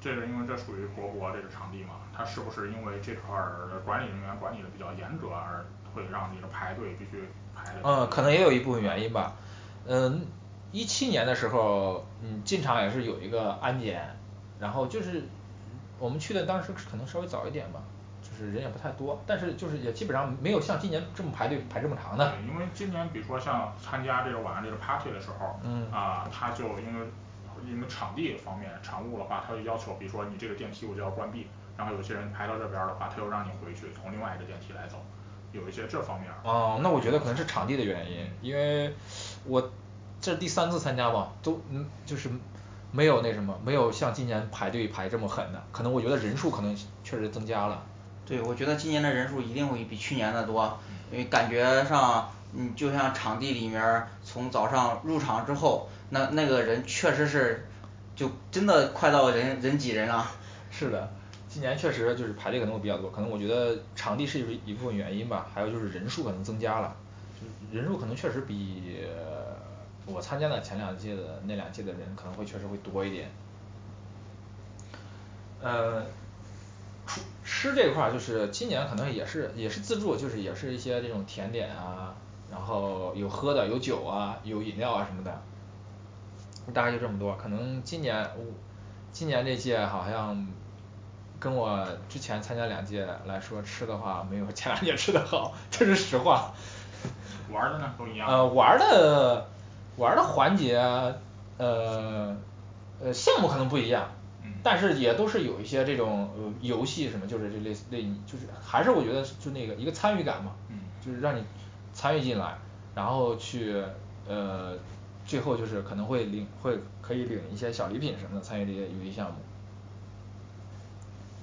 这个因为这属于国博这个场地嘛，它是不是因为这块儿的管理人员管理的比较严格，而会让你的排队必须排的。嗯可能也有一部分原因吧。嗯一七年的时候嗯进场也是有一个安检，然后就是我们去的当时可能稍微早一点吧。就是人也不太多，但是就是也基本上没有像今年这么排队排这么长的。对，因为今年比如说像参加这个晚上这个 party 的时候，嗯啊他就因为因为场地方面场务的话，他就要求比如说你这个电梯我就要关闭，然后有些人排到这边儿的话，他又让你回去从另外一个电梯来走，有一些这方面。哦那我觉得可能是场地的原因，因为我这是第三次参加嘛，都嗯就是没有那什么，没有像今年排队排这么狠的，可能我觉得人数可能确实增加了。对，我觉得今年的人数一定会比去年的多，因为感觉上你就像场地里面儿从早上入场之后，那那个人确实是就真的快到人人挤人了。是的，今年确实就是排队可能会比较多，可能我觉得场地是一一部分原因吧，还有就是人数可能增加了，就人数可能确实比我参加的前两届的那两届的人可能会确实会多一点。呃除吃这块儿就是今年可能也是也是自助，就是也是一些这种甜点啊，然后有喝的有酒啊有饮料啊什么的。大概就这么多，可能今年今年这届好像跟我之前参加两届来说，吃的话没有前两届吃的好，这是实话。玩儿的呢都一样。呃玩儿的玩儿的环节呃呃项目可能不一样，但是也都是有一些这种呃游戏什么就是这类类就是还是我觉得就那个一个参与感嘛，就是让你参与进来，然后去呃最后就是可能会领会可以领一些小礼品什么的，参与这些游戏项目。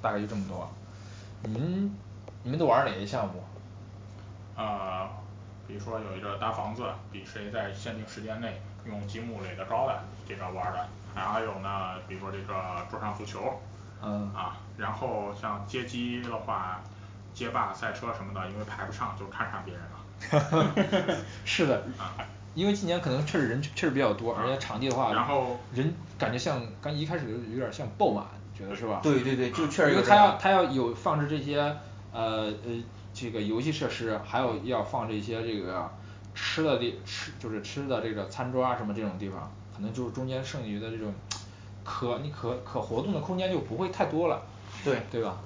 大概就这么多。你们你们都玩儿哪些项目？呃比如说有一个搭房子，比谁在限定时间内用积木垒的高的这个玩儿的，还有呢比如说这个桌上足球，嗯啊然后像街机的话，街霸赛车什么的，因为排不上就看上别人了。是的。啊因为今年可能确实人确实比较多，而且场地的话然后人感觉像刚一开始有点像爆满觉得是吧？对对对就确实因为他要他要有放置这些呃呃这个游戏设施，还有要放这些这个吃的地吃就是吃的这个餐桌啊什么这种地方，可能就是中间剩余的这种可你可可活动的空间就不会太多了。对对吧？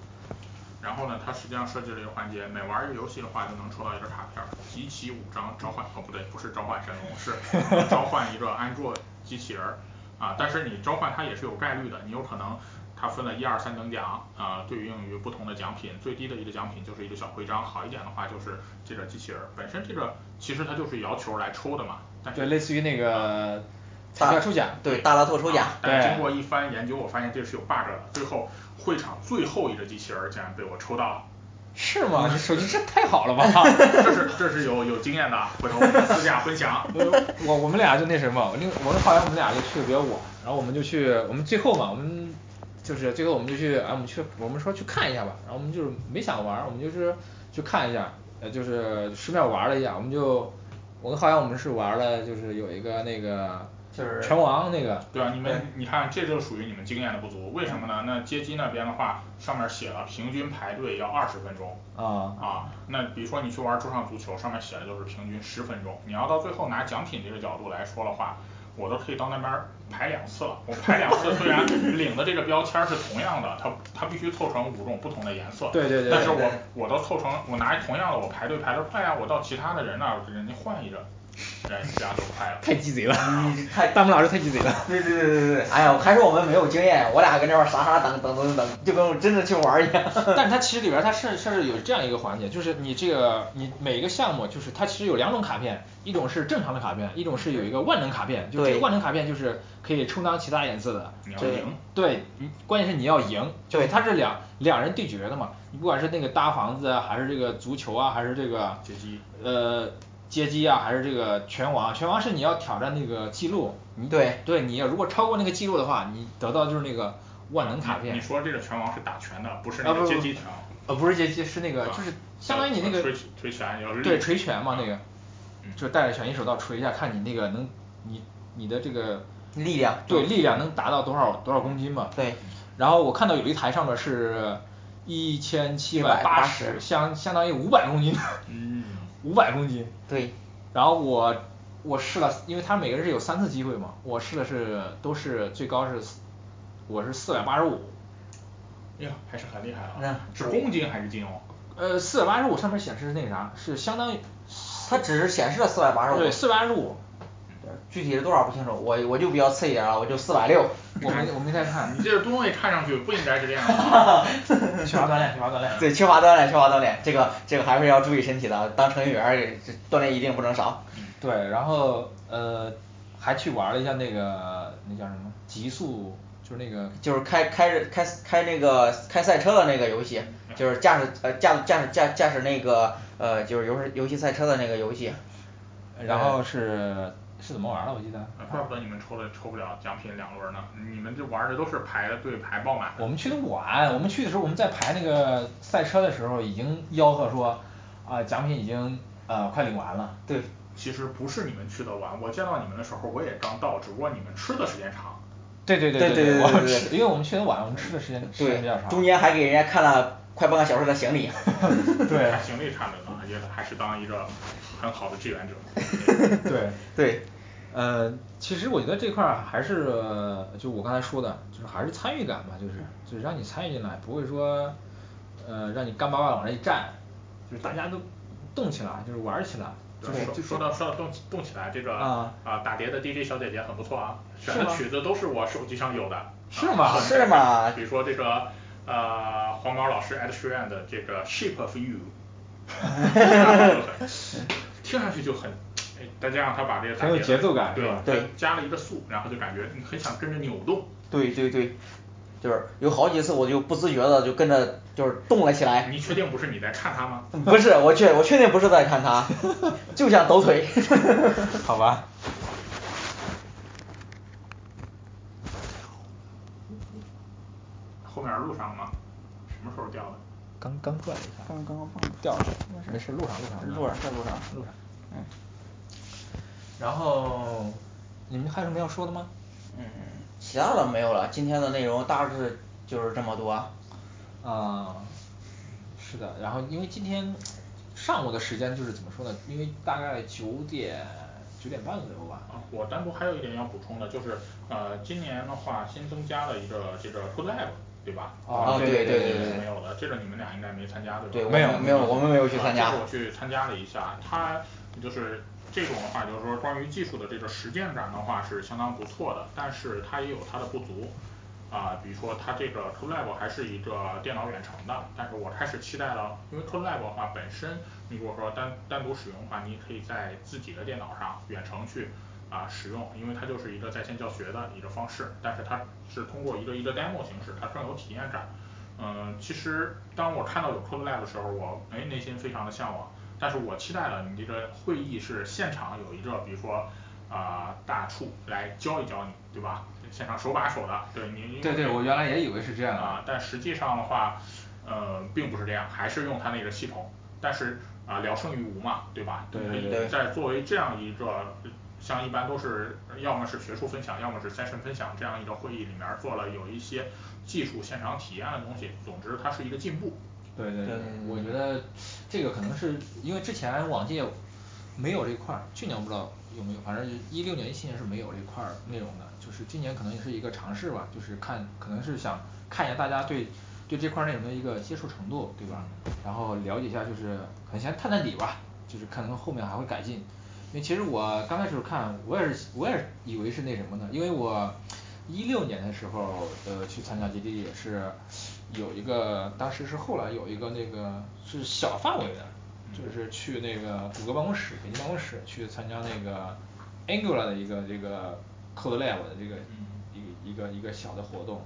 然后呢它实际上设计了一个环节，每玩一个游戏的话就能抽到一个卡片，集齐五张召唤哦不对不是召唤神龙是 召唤一个安卓机器人儿，啊但是你召唤它也是有概率的，你有可能它分了一二三等奖，啊对应于不同的奖品，最低的一个奖品就是一个小徽章，好一点的话就是这个机器人儿本身这个其实它就是摇球来抽的嘛。对类似于那个彩大票抽奖对大乐透抽奖但经过一番研究，我发现这是有 bug 的，最后会场最后一个机器人儿竟然被我抽到了。是吗？你手机这太好了吧 这是这是有有经验的，回头我们私下分享。我我们俩就那什么，我跟我后来我们俩就去的比较晚，然后我们就去我们最后嘛我们就是最后我们就去啊我们去我们说去看一下吧，然后我们就是没想玩儿，我们就是去看一下呃就是顺便玩儿了一下，我们就我跟浩洋我们是玩儿了就是有一个那个就是拳王那个。对啊你们你看这就属于你们经验的不足，为什么呢？那街机那边的话上面写了平均排队要二十分钟，啊。啊那比如说你去玩儿桌上足球，上面写的就是平均十分钟，你要到最后拿奖品这个角度来说的话，我都可以到那边儿排两次了，我排两次虽然 领的这个标签儿是同样的，它它必须凑成五种不同的颜色，对对对但是我我都凑成我拿同样的我排队排的快呀，我到其他的人那儿给人家换一个对 这样都快了。太鸡贼了你 太弹幕老师太鸡贼了对对对对对，哎呀还是我们没有经验，我俩搁那块儿傻傻等等等等，就跟我真的去玩一样。但是它其实里边儿它是是有这样一个环节，就是你这个你每一个项目就是它其实有两种卡片，一种是正常的卡片，一种是有一个万能卡片，就这个万能卡片就是可以充当其他颜色的你要赢。对，关键是你要赢，就是它是两两人对决的嘛，你不管是那个搭房子啊，还是这个足球啊，还是这个街机呃街机啊，还是这个拳王，拳王是你要挑战那个记录，你对对你要如果超过那个记录的话，你得到就是那个万能卡片。你说这个拳王是打拳的，不是啊那个街机拳王。呃不是街机是那个就是相当于你那个锤锤拳要对力捶拳嘛那个嗯，就带着拳击手套锤一下，看你那个能你你的这个力量对力量能达到多少多少公斤嘛？对。然后我看到有一台上面是一千七百八十，相相当于五百公斤嗯，五百公斤。对。然后我我试了，因为他每个人是有三次机会嘛，我试的是都是最高是我是四百八十五。呀，还是很厉害啊嗯！是公斤还是斤哦？呃，四百八十五上面显示是那个啥，是相当于它只是显示了四百八十五。对，四百八十五。具体是多少不清楚，我我就比较次一点儿啊，我就四百六。我没我没太看。你这东西看上去不应该是这样的。缺乏锻炼，缺乏锻炼。对，缺乏锻炼，缺乏锻炼，这个这个还是要注意身体的，当程序员儿锻炼一定不能少。对，然后呃还去玩了一下那个那叫什么极速，就是那个就是开开着开开那个开赛车的那个游戏，就是驾驶呃驾驾驶驾驾驶那个呃就是游游戏赛车的那个游戏。然后是是怎么玩儿的我记得。怪不得你们抽了抽不了奖品两轮呢，你们这玩的都是排的队排爆满。我们去的晚，我们去的时候我们在排那个赛车的时候已经吆喝说啊奖品已经呃快领完了。对。其实不是你们去的晚，我见到你们的时候我也刚到，只不过你们吃的时间长。对对对对对，我们吃，因为我们去的晚，我们吃的时间时间比较长。中间还给人家看了快半个小时的行李。对。行李看着呢，也还是当一个很好的志愿者。对。对。呃，其实我觉得这块儿还是就我刚才说的，就是还是参与感吧，就是就是让你参与进来，不会说呃让你干巴巴往那一站，就是大家都动起来，就是玩儿起来。对，说到说到动动起来，这个啊打碟的 DJ 小姐姐很不错啊，选的曲子都是我手机上有的。是吗？是吗？比如说这个呃黄毛老师 at Sheeran 的这个 Shape of You，听上去就很，哎，再加上他把这个很有节奏感，对吧？对，加了一个速，然后就感觉你很想跟着扭动。对对对，就是有好几次我就不自觉的就跟着就是动了起来。你确定不是你在看他吗？不是，我确我确定不是在看他，就想抖腿。好吧。后面路上了吗？什么时候掉的？刚刚转了一下。刚刚放掉了，没事，路上路上。路上在路上路上。嗯。然后你们还有什么要说的吗？嗯，其他的没有了，今天的内容大致就是这么多。啊，是的，然后因为今天上午的时间就是怎么说呢？因为大概九点九点半左右吧。啊，我单独还有一点要补充的，就是呃今年的话新增加了一个这个 Code Lab，对吧？啊对对对对。没有的，这个你们俩应该没参加对吧？对，没有没有，我们没有去参加。我去参加了一下，它就是这种的话，就是说关于技术的这个实践感的话是相当不错的，但是它也有它的不足。啊，比如说它这个 CodeLab 还是一个电脑远程的，但是我开始期待了，因为 CodeLab 的话本身，你如果说单单独使用的话，你可以在自己的电脑上远程去啊使用，因为它就是一个在线教学的一个方式，但是它是通过一个一个 demo 形式，它更有体验感。嗯，其实当我看到有 CodeLab 的时候，我哎内心非常的向往，但是我期待了你这个会议是现场有一个，比如说啊大处来教一教你，对吧？现场手把手的，对你。对对，我原来也以为是这样啊，但实际上的话，呃，并不是这样，还是用他那个系统，但是啊聊胜于无嘛，对吧？对对对。在作为这样一个，像一般都是要么是学术分享，要么是 session 分享这样一个会议里面做了有一些技术现场体验的东西，总之它是一个进步。对对对，我觉得这个可能是因为之前往届没有这块儿，去年我不知道有没有，反正一六年一七年是没有这块儿内容的，就是今年可能也是一个尝试吧，就是看可能是想看一下大家对对这块儿内容的一个接受程度，对吧？然后了解一下就是可能先探探底吧，就是可能后面还会改进。因为其实我刚开始看我也是我也是以为是那什么呢，因为我一六年的时候呃去参加基地也是有一个当时是后来有一个那个是小范围的就是去那个谷歌办公室北京办公室去参加那个 Angular 的一个这个 code lab 的这个一一个一个小的活动。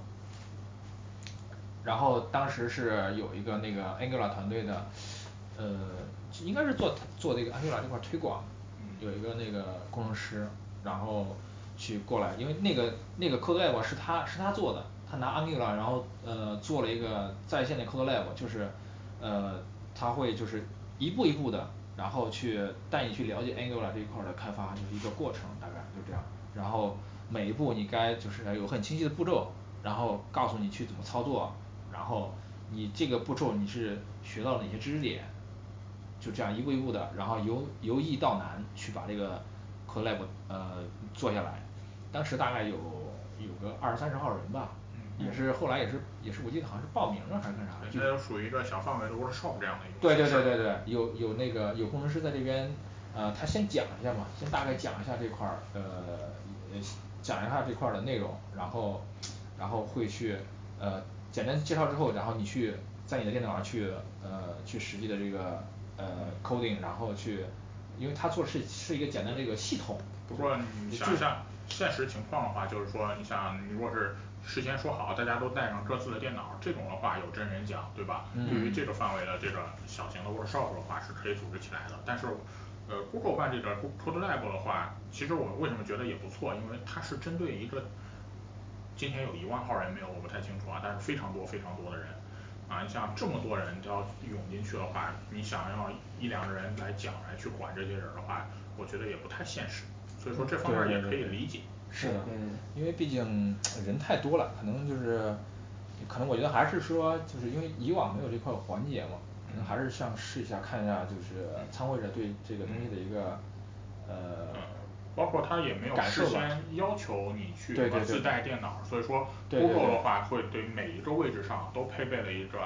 然后当时是有一个那个 Angular 团队的呃应该是做做这个 Angular 这块推广有一个那个工程师然后去过来，因为那个那个 code lab 是他是他做的，他拿 Angular 然后呃做了一个在线的 code lab 就是呃他会就是一步一步的然后去带你去了解 Angular 这一块儿的开发，就是一个过程大概就这样。然后每一步你该就是有很清晰的步骤，然后告诉你去怎么操作然后你这个步骤你是学到哪些知识点就这样一步一步的，然后由由易到难去把这个 code lab 呃做下来。当时大概有有个二三十号人吧也是后来也是也是我记得好像是报名了还是干啥对这就属于一个小范围的 workshop 这样的一对个对对对对对有有那个有工程师在这边呃他先讲一下嘛先大概讲一下这块儿呃呃讲一下这块儿的内容然后然后会去呃简单介绍之后，然后你去在你的电脑上去呃去实际的这个呃 coding 然后去因为他做是是一个简单这个系统不过你想一下现实情况的话，就是说你想你如果是事先说好，大家都带上各自的电脑，这种的话有真人讲对吧？对于这个范围的这个小型的 workshop 的话是可以组织起来的，但是呃 Google 办这个 code lab 的话，其实我为什么觉得也不错，因为它是针对一个今天有一万号人没有我不太清楚啊，但是非常多非常多的人。啊你像这么多人都要涌进去的话，你想要一两个人来讲来去管这些人的话，我觉得也不太现实。所以说这方面也可以理解是的。因为毕竟人太多了，可能就是可能我觉得还是说就是因为以往没有这块儿环节嘛可能还是想试一下看一下就是参会者对这个东西的一个呃包括他也没有事先要求你去对对对自带电脑，所以说对对 Google 的对话会对每一个位置上都配备了一个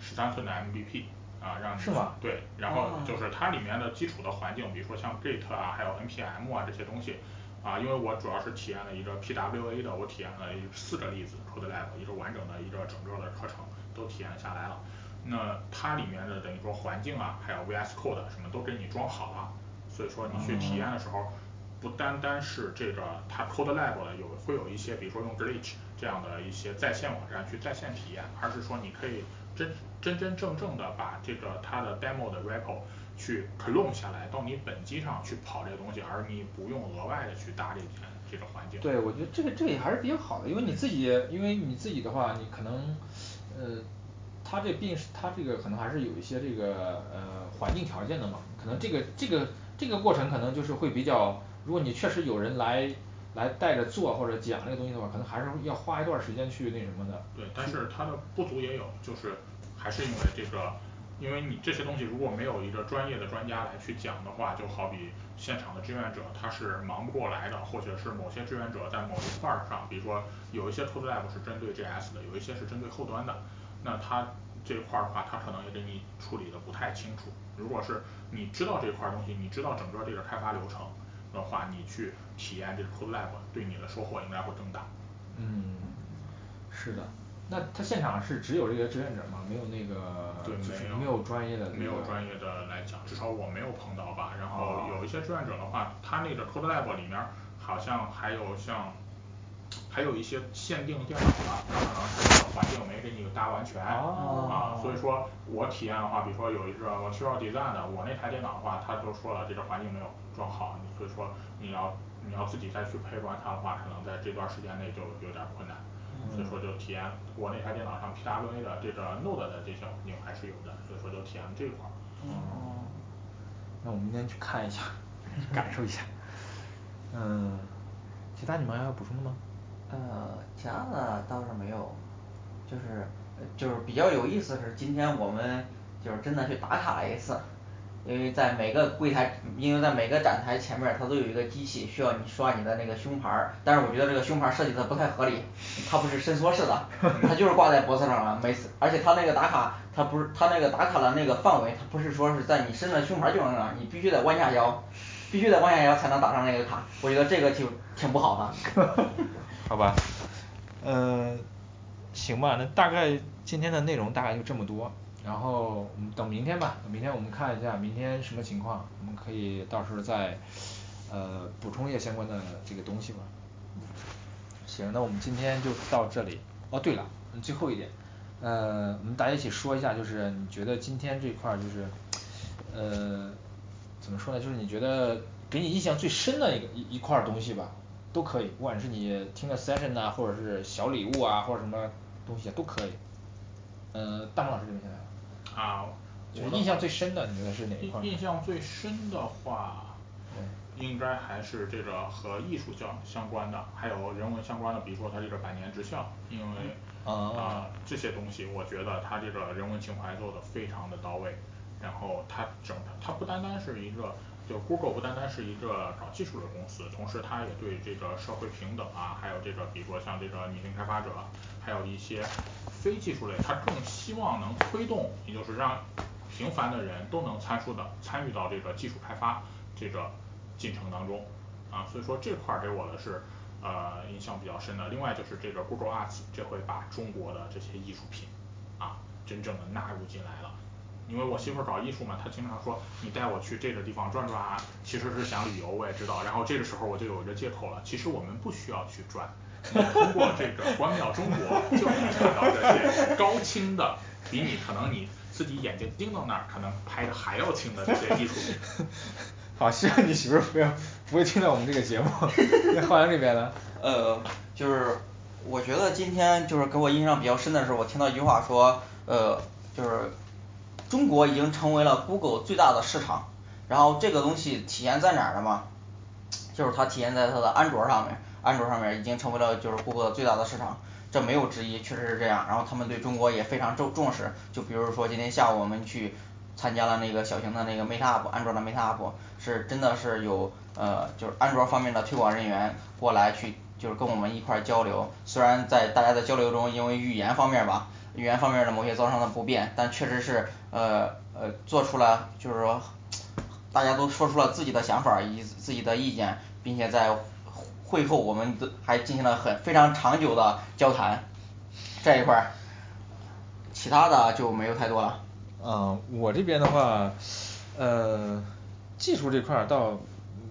十三寸的 M V P 啊让你是吗对然后就是它里面的基础的环境，比如说像 Git 啊还有 N P M 啊这些东西啊因为我主要是体验了一个 P W A 的，我体验了四个例子 code lab 一个完整的一个整个的课程都体验下来了。那它里面的等于说环境啊还有 V S code 什么都给你装好了所以说你去体验的时候不单单是这个它 code lab 有会有一些比如说用 Glitch 这样的一些在线网站去在线体验，而是说你可以真真真正正的把这个它的 demo 的 repo 去 clone 下来到你本机上去跑这个东西，而你不用额外的去搭这个这个环境。对我觉得这个这个也还是比较好的，因为你自己因为你自己的话你可能呃它这毕竟是它这个可能还是有一些这个呃环境条件的嘛可能这个这个这个过程可能就是会比较如果你确实有人来来带着做或者讲这个东西的话，可能还是要花一段时间去那什么的对但是它的不足也有就是还是因为这个因为你这些东西如果没有一个专业的专家来去讲的话，就好比现场的志愿者他是忙不过来的，或者是某些志愿者在某一块儿上，比如说有一些 code lab 是针对 G S 的，有一些是针对后端的那他这块儿的话他可能也给你处理的不太清楚，如果是你知道这块东西，你知道整个这个开发流程的话，你去体验这个 code lab 对你的收获应该会更大。嗯是的。那他现场是只有这些志愿者吗？没有那个对就是没没有有专业的没有专业的来讲，至少我没有碰到吧，然后有一些志愿者的话，他那个 code lab 里面儿好像还有像还有一些限定电脑吧，他可能是这个环境没给你搭完全啊所以说我体验的话，比如说有一个我需要 design 的，我那台电脑的话他就说了这个环境没有装好，所以说你要你要自己再去配装它的话，可能在这段时间内就有点儿困难所以说就体验我那台电脑上 P W A 的这个 node 的这些环境还是有的，所以说就体验这一块儿。哦。那我明天去看一下 感受一下。嗯其他你们还有补充的吗？呃其他的倒是没有就是呃就是比较有意思是今天我们就是真的去打卡了一次因为在每个柜台因为在每个展台前面儿它都有一个机器需要你刷你的那个胸牌儿但是我觉得这个胸牌儿设计的不太合理它不是伸缩式的 它就是挂在脖子上了每次而且它那个打卡它不是它那个打卡的那个范围它不是说是在你伸了胸牌儿就能让你必须得弯下腰必须得弯下腰才能打上那个卡，我觉得这个就挺不好的 好吧嗯行吧，那大概今天的内容大概就这么多，然后我们等明天吧等明天我们看一下明天什么情况，我们可以到时候再呃补充一些相关的这个东西吧行，那我们今天就到这里，哦对了最后一点呃我们大家一起说一下，就是你觉得今天这块就是呃怎么说呢就是你觉得给你印象最深的一个一一块东西吧都可以，不管是你听的 session 啊或者是小礼物啊或者什么东西都可以。呃大梦老师这边先来。啊就是印象最深的你觉得是哪一块印印象最深的话应该还是这个和艺术教相关的，还有人文相关的，比如说它这个百年职校，因为哦啊这些东西我觉得它这个人文情怀做的非常的到位然后它整它不单单是一个就 Google 不单单是一个搞技术的公司，同时它也对这个社会平等啊，还有这个比如说像这个女性开发者还有一些非技术类，它更希望能推动，也就是让平凡的人都能参数的参与到这个技术开发这个进程当中。啊所以说这块给我的是呃印象比较深的，另外就是这个 Google Arts 这回把中国的这些艺术品啊真正的纳入进来了。因为我媳妇搞艺术嘛，她经常说你带我去这个地方转转啊，其实是想旅游我也知道，然后这个时候我就有一个借口了，其实我们不需要去转通过这个观妙中国就能看到这些高清的比你可能你自己眼睛盯到那儿可能拍的还要清的这些艺术品。好，希望你媳妇儿不要不会听到我们这个节目。那浩洋这边呢呃就是我觉得今天就是给我印象比较深的是，我听到一句话说呃就是中国已经成为了 Google 最大的市场，然后这个东西体现在哪儿了嘛就是它体现在它的安卓上面，安卓上面已经成为了就是谷歌最大的市场这没有之一，确实是这样，然后他们对中国也非常重重视，就比如说今天下午我们去参加了那个小型的那个 meet up 安卓的 meet up 是真的是有呃就是安卓方面的推广人员过来去就是跟我们一块交流，虽然在大家的交流中，因为语言方面吧语言方面的某些造成的不便，但确实是呃呃做出了就是说大家都说出了自己的想法以及自己的意见，并且在会后我们还进行了很非常长久的交谈。这一块儿其他的就没有太多了。嗯我这边的话呃技术这块儿倒嗯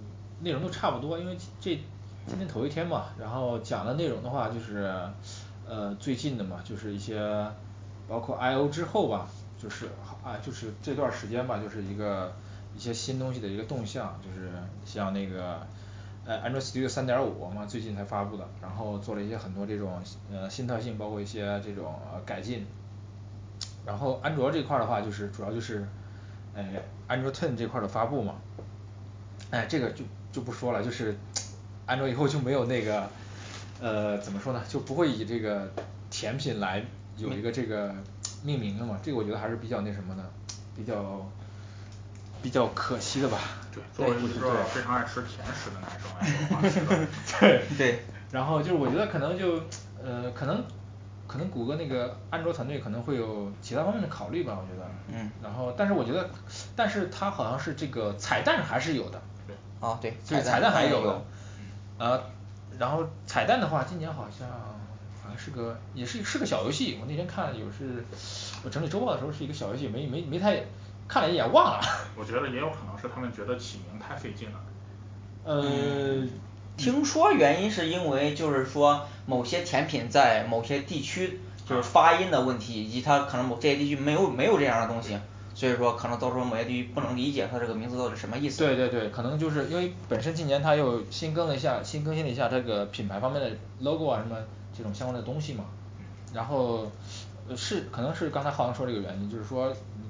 内容都差不多，因为这今天头一天嘛，然后讲的内容的话就是呃最近的嘛就是一些包括 I O 之后吧就是啊就是这段时间吧就是一个一些新东西的一个动向，就是像那个呃安卓 Studio 三点五嘛最近才发布的，然后做了一些很多这种呃新特性，包括一些这种呃改进。然后安卓这块儿的话就是主要就是诶安卓 ten 这块儿的发布嘛。哎这个就就不说了，就是安卓以后就没有那个呃怎么说呢就不会以这个甜品来有一个这个命名了嘛，这个我觉得还是比较那什么的比较比较可惜的吧对作为一个非常爱吃甜食的男生来说 对 对。然后就是我觉得可能就呃可能可能谷歌那个安卓团队可能会有其他方面的考虑吧我觉得嗯。然后但是我觉得但是它好像是这个彩蛋还是有的对啊对对彩彩蛋还有的。蛋有呃然后彩蛋的话今年好像好像是个也是是个小游戏，我那天看有是我整理周报的时候是一个小游戏没没没太看了一眼忘了。我觉得也有可能是他们觉得起名太费劲了。呃听说原因是因为就是说某些甜品在某些地区就是发音的问题，以及它可能某这些地区没有没有这样的东西所以说可能到时候某些地区不能理解它这个名字到底什么意思。对对对可能就是因为本身今年它又新更了一下新更新了一下这个品牌方面的 logo 啊什么这种相关的东西嘛。然后呃是可能是刚才浩洋说这个原因就是说嗯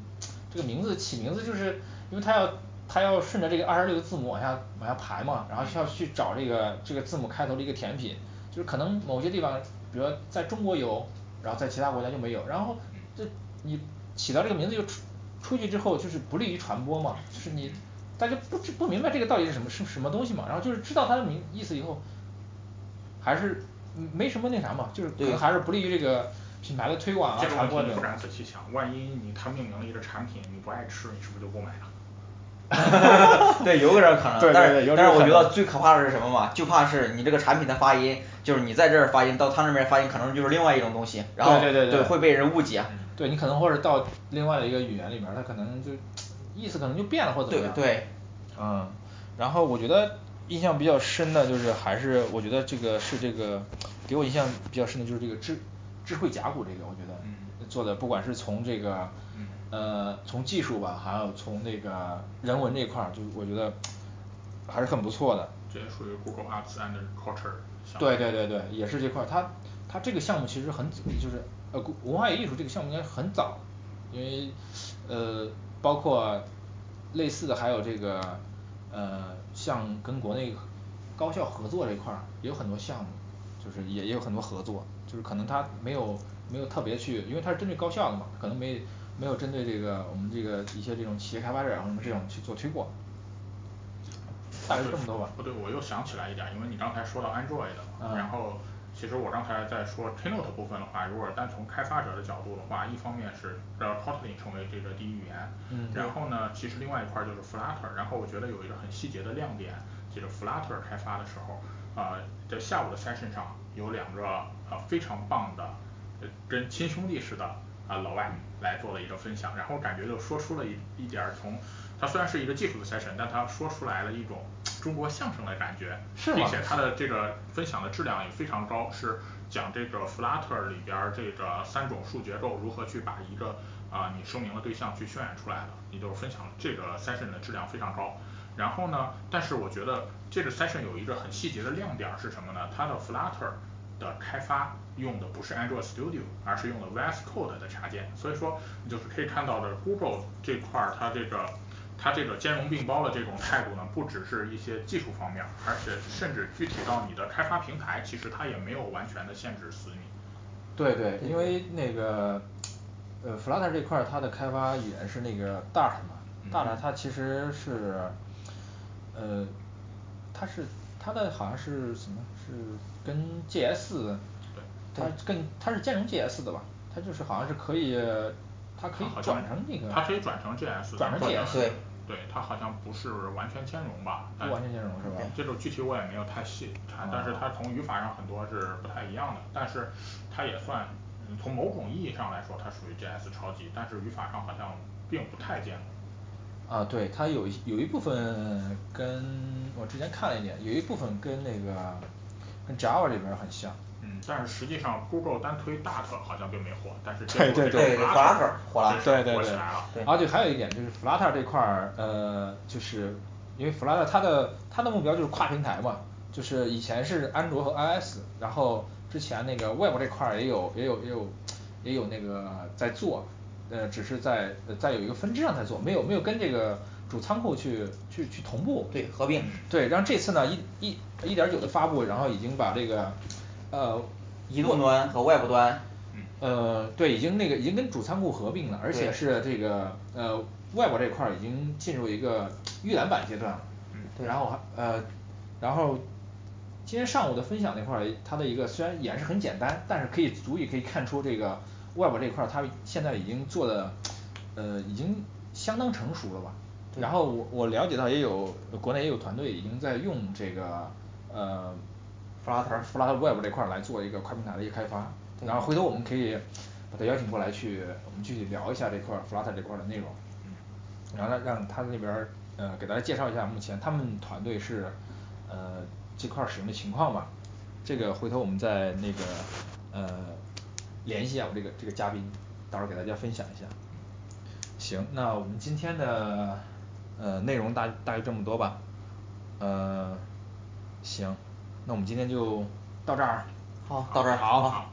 这个名字起名字就是因为它要它要顺着这个二十六个字母往下往下排嘛，然后需要去找这个这个字母开头的一个甜品就是可能某些地方比如说在中国有然后在其他国家就没有，然后这你起到这个名字就出出去之后就是不利于传播嘛就是你大家不知不明白这个到底是什么是什么东西嘛，然后就是知道它的名意思以后还是嗯没什么那啥嘛就是可能还是不利于这个品牌的推广啊这个传播的问题你不敢仔细想，万一你他命名了一个产品你不爱吃，你是不是就不买了？对有这个可能对对但是对有这但是我觉得能。最可怕的是什么嘛就怕是你这个产品的发音就是你在这儿发音到他那边儿发音可能就是另外一种东西然后对对对会被人误解。对你可能或者到另外的一个语言里面儿它可能就意思可能就变了或者怎么样。对对。嗯然后我觉得印象比较深的就是还是我觉得这个是这个给我印象比较深的就是这个智智慧甲骨这个我觉得嗯。做的不管是从这个呃从技术吧还有从那个人文这一块儿就我觉得还是很不错的。这也属于 Google Arts and Culture 项目对对对对也是这块儿它它这个项目其实很就是呃文化艺术这个项目应该很早因为呃包括类似的还有这个呃像跟国内高校合作这一块儿也有很多项目就是也也有很多合作就是可能他没有没有特别去因为它是针对高校的嘛可能没没有针对这个我们这个一些这种企业开发者啊什么这种去做推广大概就这么多吧不对我又想起来一点儿因为你刚才说到 android 嗯然后其实我刚才在说 keynote 部分的话如果单从开发者的角度的话一方面是让 Kotlin 成为这个第一语言嗯然后呢其实另外一块儿就是 flutter 然后我觉得有一个很细节的亮点这个 flutter 开发的时候呃在下午的 session 上有两个呃非常棒的呃跟亲兄弟似的啊老外来做了一个分享。然后感觉就说出了一一点儿从他虽然是一个技术的 session 但他说出来了一种中国相声的感觉是吗？并且他的这个分享的质量也非常高是讲这个 flutter 里边儿这个三种数结构如何去把一个啊你声明的对象去渲染出来的也就是分享这个 session 的质量非常高。然后呢但是我觉得这个 session 有一个很细节的亮点儿是什么呢？它的 flutter 的开发用的不是 android studio 而是用的 VS code 的插件。所以说你就是可以看到的 Google 这块儿它这个它这个兼容并包的这种态度呢不只是一些技术方面而且甚至具体到你的开发平台其实它也没有完全的限制死你。对对因为那个呃 flutter 这块儿它的开发语言是那个 dart 嘛 dart 它其实是呃它是它的好像是什么是跟 G S 它跟它是兼容 G S 的吧？它就是好像是可以它可以转成那个它可以转成 G S 转成 G S 对对它好像不是完全兼容吧不？完全兼容是吧这种具体我也没有太细查但是它从语法上很多是不太一样的。但是它也算嗯从某种意义上来说它属于 G S 超级但是语法上好像并不太兼容。啊对它有一有一部分跟我之前看了一点有一部分跟那个跟 Java 这边很像。嗯但是实际上 Google 单推 dart 好像并没火但是对对对对 flutter 火了对对对火起来了啊对还有一点就是 flutter 这块儿呃就是因为 flutter 它的它的目标就是跨平台嘛就是以前是安卓和 iOS，然后之前那个 web 这块儿也有也有也有也有那个在做呃只是在呃在有一个分支上在做没有没有跟这个主仓库去去去同步。对合并。对然后这次呢一一一点九的发布然后已经把这个呃移动端和外部端呃对已经那个已经跟主仓库合并了而且是这个呃外部这块儿已经进入一个预览版阶段了对。然后还呃然后今天上午的分享那块儿它的一个虽然演示很简单但是可以足以可以看出这个外部这块儿它现在已经做的呃已经相当成熟了吧然后我我了解到也有国内也有团队已经在用这个呃 flutter flutter web 这块儿来做一个跨平台的一个开发然后回头我们可以把他邀请过来去我们具体聊一下这块儿 flutter 这块儿的内容然后让让他那边儿呃给大家介绍一下目前他们团队是呃这块儿使用的情况吧。这个回头我们再那个呃联系一下我这个这个嘉宾到时候给大家分享一下。行那我们今天的呃内容大大约这么多吧呃行那我们今天就到这儿好。到这儿好。好。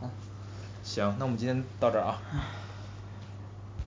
行那我们今天到这儿啊